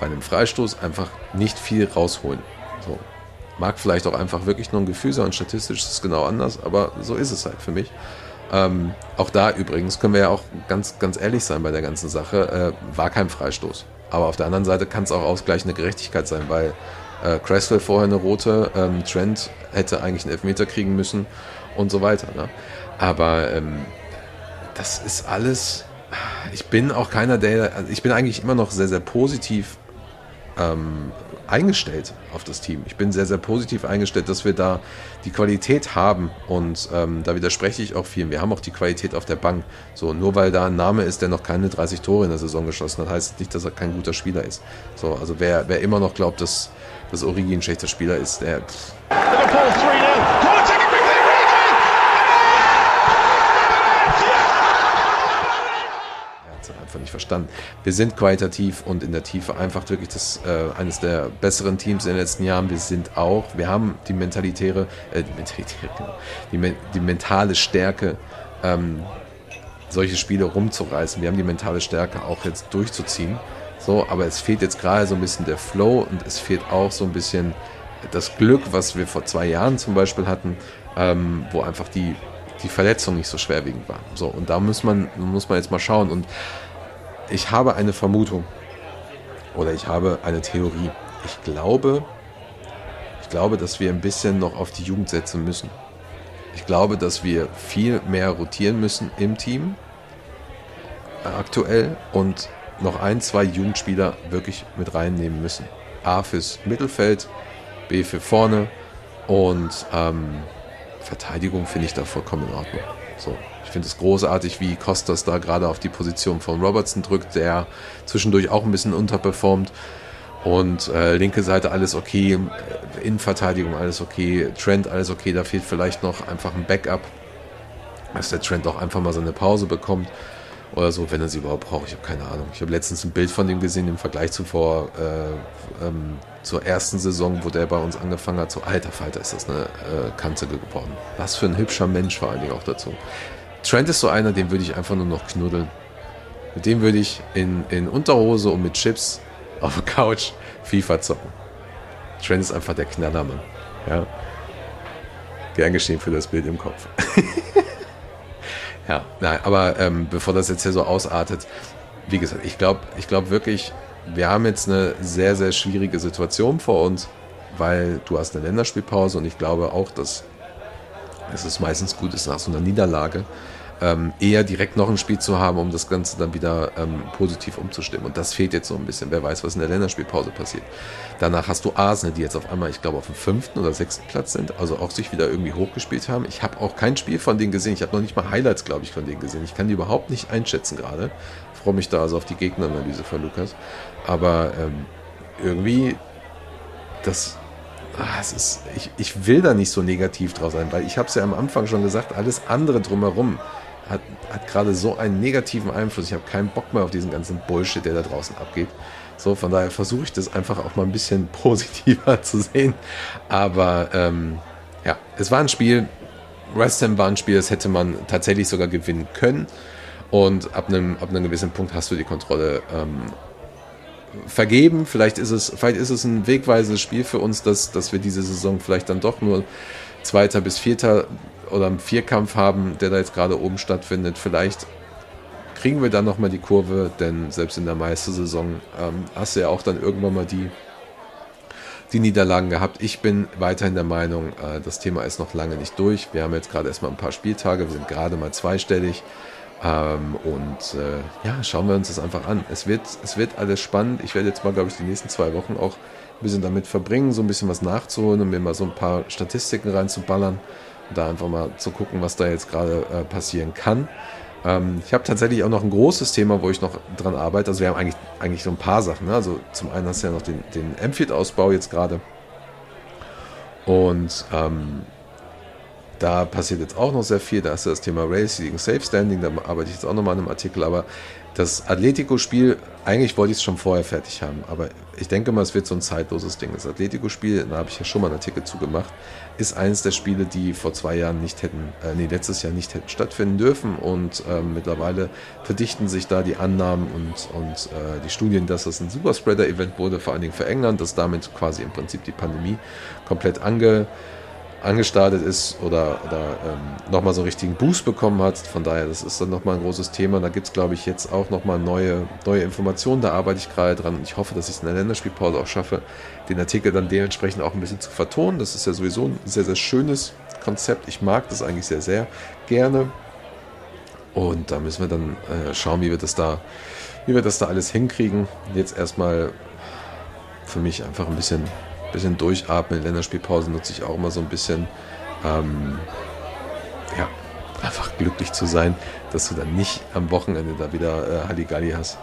bei einem Freistoß einfach nicht viel rausholen. So. Mag vielleicht auch einfach wirklich nur ein Gefühl sein, statistisch ist es genau anders, aber so ist es halt für mich. Ähm, auch da übrigens können wir ja auch ganz, ganz ehrlich sein bei der ganzen Sache, äh, war kein Freistoß. Aber auf der anderen Seite kann es auch ausgleichende Gerechtigkeit sein, weil äh, Cresswell vorher eine rote, ähm, Trent hätte eigentlich einen Elfmeter kriegen müssen und so weiter. Ne? Aber ähm, das ist alles. Ich bin auch keiner, der. Also ich bin eigentlich immer noch sehr, sehr positiv ähm, eingestellt auf das Team. Ich bin sehr, sehr positiv eingestellt, dass wir da die Qualität haben und ähm, da widerspreche ich auch vielen. Wir haben auch die Qualität auf der Bank. So, nur weil da ein Name ist, der noch keine 30 Tore in der Saison geschossen hat, heißt nicht, dass er kein guter Spieler ist. So, also wer, wer immer noch glaubt, dass, dass Origi ein schlechter Spieler ist, der. Pff. Liverpool 3-0. einfach nicht verstanden. Wir sind qualitativ und in der Tiefe einfach wirklich das, äh, eines der besseren Teams in den letzten Jahren. Wir sind auch, wir haben die mentalitäre, äh, die, mentalitäre genau, die, die mentale Stärke, ähm, solche Spiele rumzureißen. Wir haben die mentale Stärke auch jetzt durchzuziehen. So, aber es fehlt jetzt gerade so ein bisschen der Flow und es fehlt auch so ein bisschen das Glück, was wir vor zwei Jahren zum Beispiel hatten, ähm, wo einfach die, die Verletzung nicht so schwerwiegend war. So, und da muss man, muss man jetzt mal schauen. Und ich habe eine Vermutung oder ich habe eine Theorie. Ich glaube, ich glaube, dass wir ein bisschen noch auf die Jugend setzen müssen. Ich glaube, dass wir viel mehr rotieren müssen im Team äh, aktuell und noch ein, zwei Jugendspieler wirklich mit reinnehmen müssen. A fürs Mittelfeld, B für vorne und ähm, Verteidigung finde ich da vollkommen in Ordnung. So, ich finde es großartig, wie Costas da gerade auf die Position von Robertson drückt, der zwischendurch auch ein bisschen unterperformt. Und äh, linke Seite alles okay, äh, Innenverteidigung alles okay, Trend alles okay, da fehlt vielleicht noch einfach ein Backup, dass der Trend auch einfach mal seine Pause bekommt oder so, wenn er sie überhaupt braucht. Ich habe keine Ahnung. Ich habe letztens ein Bild von dem gesehen im Vergleich zuvor äh, ähm, zur ersten Saison, wo der bei uns angefangen hat. So alter Falter ist das eine äh, Kante geworden. Was für ein hübscher Mensch vor allen Dingen auch dazu. Trent ist so einer, den würde ich einfach nur noch knuddeln. Mit dem würde ich in, in Unterhose und mit Chips auf der Couch FIFA zocken. Trent ist einfach der Knallermann. Ja. Gern geschehen für das Bild im Kopf. ja, nein, aber ähm, bevor das jetzt hier so ausartet, wie gesagt, ich glaube ich glaub wirklich, wir haben jetzt eine sehr, sehr schwierige Situation vor uns, weil du hast eine Länderspielpause und ich glaube auch, dass es ist meistens gut ist nach so einer Niederlage, ähm, eher direkt noch ein Spiel zu haben, um das Ganze dann wieder ähm, positiv umzustimmen. Und das fehlt jetzt so ein bisschen. Wer weiß, was in der Länderspielpause passiert. Danach hast du Arsenal, die jetzt auf einmal, ich glaube, auf dem fünften oder sechsten Platz sind, also auch sich wieder irgendwie hochgespielt haben. Ich habe auch kein Spiel von denen gesehen. Ich habe noch nicht mal Highlights, glaube ich, von denen gesehen. Ich kann die überhaupt nicht einschätzen gerade. Freue mich da also auf die Gegneranalyse von Lukas. Aber ähm, irgendwie, das, ah, es ist, ich, ich will da nicht so negativ drauf sein, weil ich habe es ja am Anfang schon gesagt, alles andere drumherum hat, hat gerade so einen negativen Einfluss. Ich habe keinen Bock mehr auf diesen ganzen Bullshit, der da draußen abgeht. So, von daher versuche ich das einfach auch mal ein bisschen positiver zu sehen. Aber ähm, ja, es war ein Spiel, West Ham war ein Spiel, das hätte man tatsächlich sogar gewinnen können. Und ab einem, ab einem gewissen Punkt hast du die Kontrolle ähm, vergeben. Vielleicht ist es, vielleicht ist es ein wegweisendes Spiel für uns, dass, dass wir diese Saison vielleicht dann doch nur Zweiter bis Vierter oder einen Vierkampf haben, der da jetzt gerade oben stattfindet. Vielleicht kriegen wir dann nochmal die Kurve, denn selbst in der Meistersaison ähm, hast du ja auch dann irgendwann mal die, die Niederlagen gehabt. Ich bin weiterhin der Meinung, äh, das Thema ist noch lange nicht durch. Wir haben jetzt gerade erstmal ein paar Spieltage, wir sind gerade mal zweistellig. Ähm, und äh, ja, schauen wir uns das einfach an. Es wird, es wird alles spannend. Ich werde jetzt mal, glaube ich, die nächsten zwei Wochen auch ein bisschen damit verbringen, so ein bisschen was nachzuholen und mir mal so ein paar Statistiken reinzuballern. Und da einfach mal zu gucken, was da jetzt gerade äh, passieren kann. Ähm, ich habe tatsächlich auch noch ein großes Thema, wo ich noch dran arbeite. Also wir haben eigentlich, eigentlich so ein paar Sachen. Ne? Also zum einen hast du ja noch den, den Amfield-Ausbau jetzt gerade. Und ähm, da passiert jetzt auch noch sehr viel. Da ist das Thema Race gegen Safe Standing. Da arbeite ich jetzt auch nochmal an einem Artikel. Aber das Atletico-Spiel, eigentlich wollte ich es schon vorher fertig haben. Aber ich denke mal, es wird so ein zeitloses Ding. Das Atletico-Spiel, da habe ich ja schon mal einen Artikel zu gemacht, ist eines der Spiele, die vor zwei Jahren nicht hätten, äh, nee, letztes Jahr nicht hätten stattfinden dürfen. Und ähm, mittlerweile verdichten sich da die Annahmen und, und äh, die Studien, dass das ein Superspreader-Event wurde, vor allen Dingen für England, dass damit quasi im Prinzip die Pandemie komplett ange angestartet ist oder, oder ähm, nochmal so einen richtigen Boost bekommen hat. Von daher, das ist dann nochmal ein großes Thema. Da gibt es, glaube ich, jetzt auch nochmal neue, neue Informationen. Da arbeite ich gerade dran. Ich hoffe, dass ich es in der Länderspielpause auch schaffe, den Artikel dann dementsprechend auch ein bisschen zu vertonen. Das ist ja sowieso ein sehr, sehr schönes Konzept. Ich mag das eigentlich sehr, sehr gerne. Und da müssen wir dann äh, schauen, wie wir das da, wie wir das da alles hinkriegen. Jetzt erstmal für mich einfach ein bisschen, bisschen durchatmen. Länderspielpause nutze ich auch immer so ein bisschen. Ähm, ja, einfach glücklich zu sein, dass du dann nicht am Wochenende da wieder äh, Halligalli hast.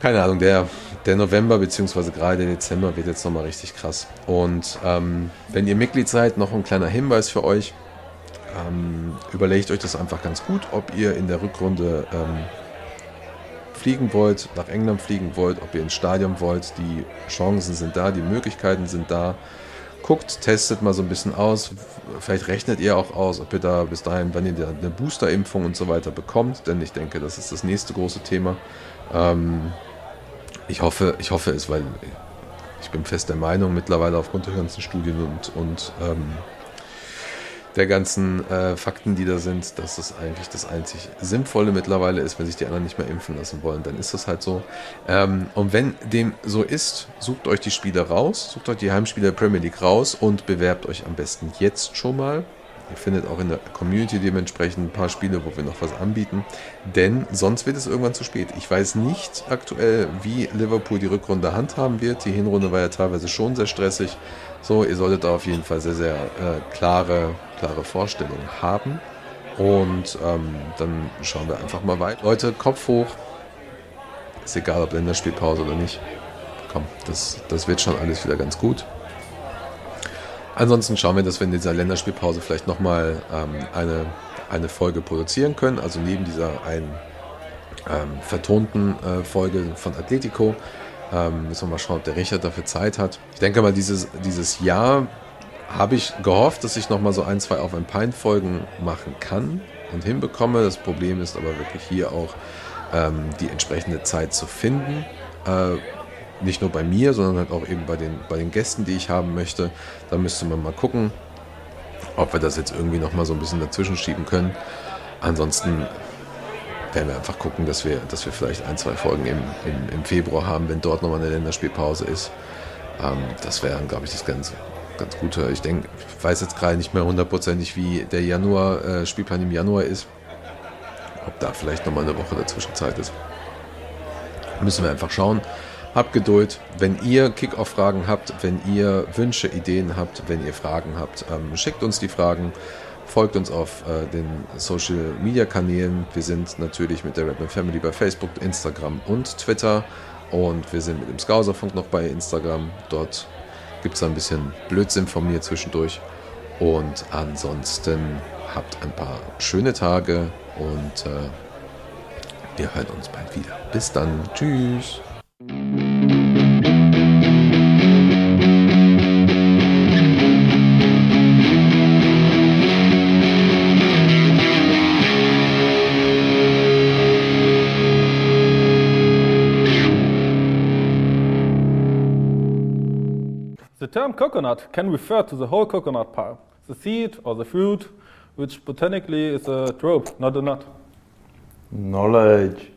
Keine Ahnung, der, der November bzw. gerade der Dezember wird jetzt nochmal richtig krass. Und ähm, wenn ihr Mitglied seid, noch ein kleiner Hinweis für euch. Ähm, überlegt euch das einfach ganz gut, ob ihr in der Rückrunde ähm, fliegen wollt, nach England fliegen wollt, ob ihr ins Stadion wollt. Die Chancen sind da, die Möglichkeiten sind da. Guckt, testet mal so ein bisschen aus. Vielleicht rechnet ihr auch aus, ob ihr da bis dahin, wann ihr eine Boosterimpfung und so weiter bekommt, denn ich denke, das ist das nächste große Thema. Ähm, ich hoffe, ich hoffe es, weil ich bin fest der Meinung mittlerweile aufgrund der ganzen Studien und, und ähm, der ganzen äh, Fakten, die da sind, dass es eigentlich das einzig Sinnvolle mittlerweile ist, wenn sich die anderen nicht mehr impfen lassen wollen, dann ist das halt so. Ähm, und wenn dem so ist, sucht euch die Spiele raus, sucht euch die Heimspiele der Premier League raus und bewerbt euch am besten jetzt schon mal. Ihr findet auch in der Community dementsprechend ein paar Spiele, wo wir noch was anbieten. Denn sonst wird es irgendwann zu spät. Ich weiß nicht aktuell, wie Liverpool die Rückrunde handhaben wird. Die Hinrunde war ja teilweise schon sehr stressig. So, ihr solltet da auf jeden Fall sehr, sehr äh, klare, klare Vorstellungen haben. Und ähm, dann schauen wir einfach mal weiter. Leute, Kopf hoch. Ist egal, ob Länderspielpause oder nicht. Komm, das, das wird schon alles wieder ganz gut. Ansonsten schauen wir, dass wir in dieser Länderspielpause vielleicht nochmal ähm, eine, eine Folge produzieren können. Also neben dieser einen ähm, vertonten äh, Folge von Atletico. Ähm, müssen wir mal schauen, ob der Richard dafür Zeit hat. Ich denke mal, dieses, dieses Jahr habe ich gehofft, dass ich nochmal so ein, zwei auf ein Pine-Folgen machen kann und hinbekomme. Das Problem ist aber wirklich hier auch ähm, die entsprechende Zeit zu finden. Äh, nicht nur bei mir, sondern halt auch eben bei den, bei den Gästen, die ich haben möchte. Da müsste man mal gucken, ob wir das jetzt irgendwie nochmal so ein bisschen dazwischen schieben können. Ansonsten werden wir einfach gucken, dass wir, dass wir vielleicht ein, zwei Folgen im, im, im Februar haben, wenn dort nochmal eine Länderspielpause ist. Ähm, das wäre, glaube ich, das ganz, ganz Gute. Ich denke, ich weiß jetzt gerade nicht mehr hundertprozentig, wie der Januar, äh, Spielplan im Januar ist. Ob da vielleicht nochmal eine Woche dazwischen Zeit ist. Müssen wir einfach schauen. Habt Geduld. Wenn ihr Kick-Off-Fragen habt, wenn ihr Wünsche, Ideen habt, wenn ihr Fragen habt, ähm, schickt uns die Fragen. Folgt uns auf äh, den Social Media Kanälen. Wir sind natürlich mit der Redman Family bei Facebook, Instagram und Twitter. Und wir sind mit dem Skauserfunk noch bei Instagram. Dort gibt es ein bisschen Blödsinn von mir zwischendurch. Und ansonsten habt ein paar schöne Tage und äh, wir hören uns bald wieder. Bis dann. Tschüss. Term coconut can refer to the whole coconut palm, the seed or the fruit, which botanically is a drupe, not a nut. Knowledge.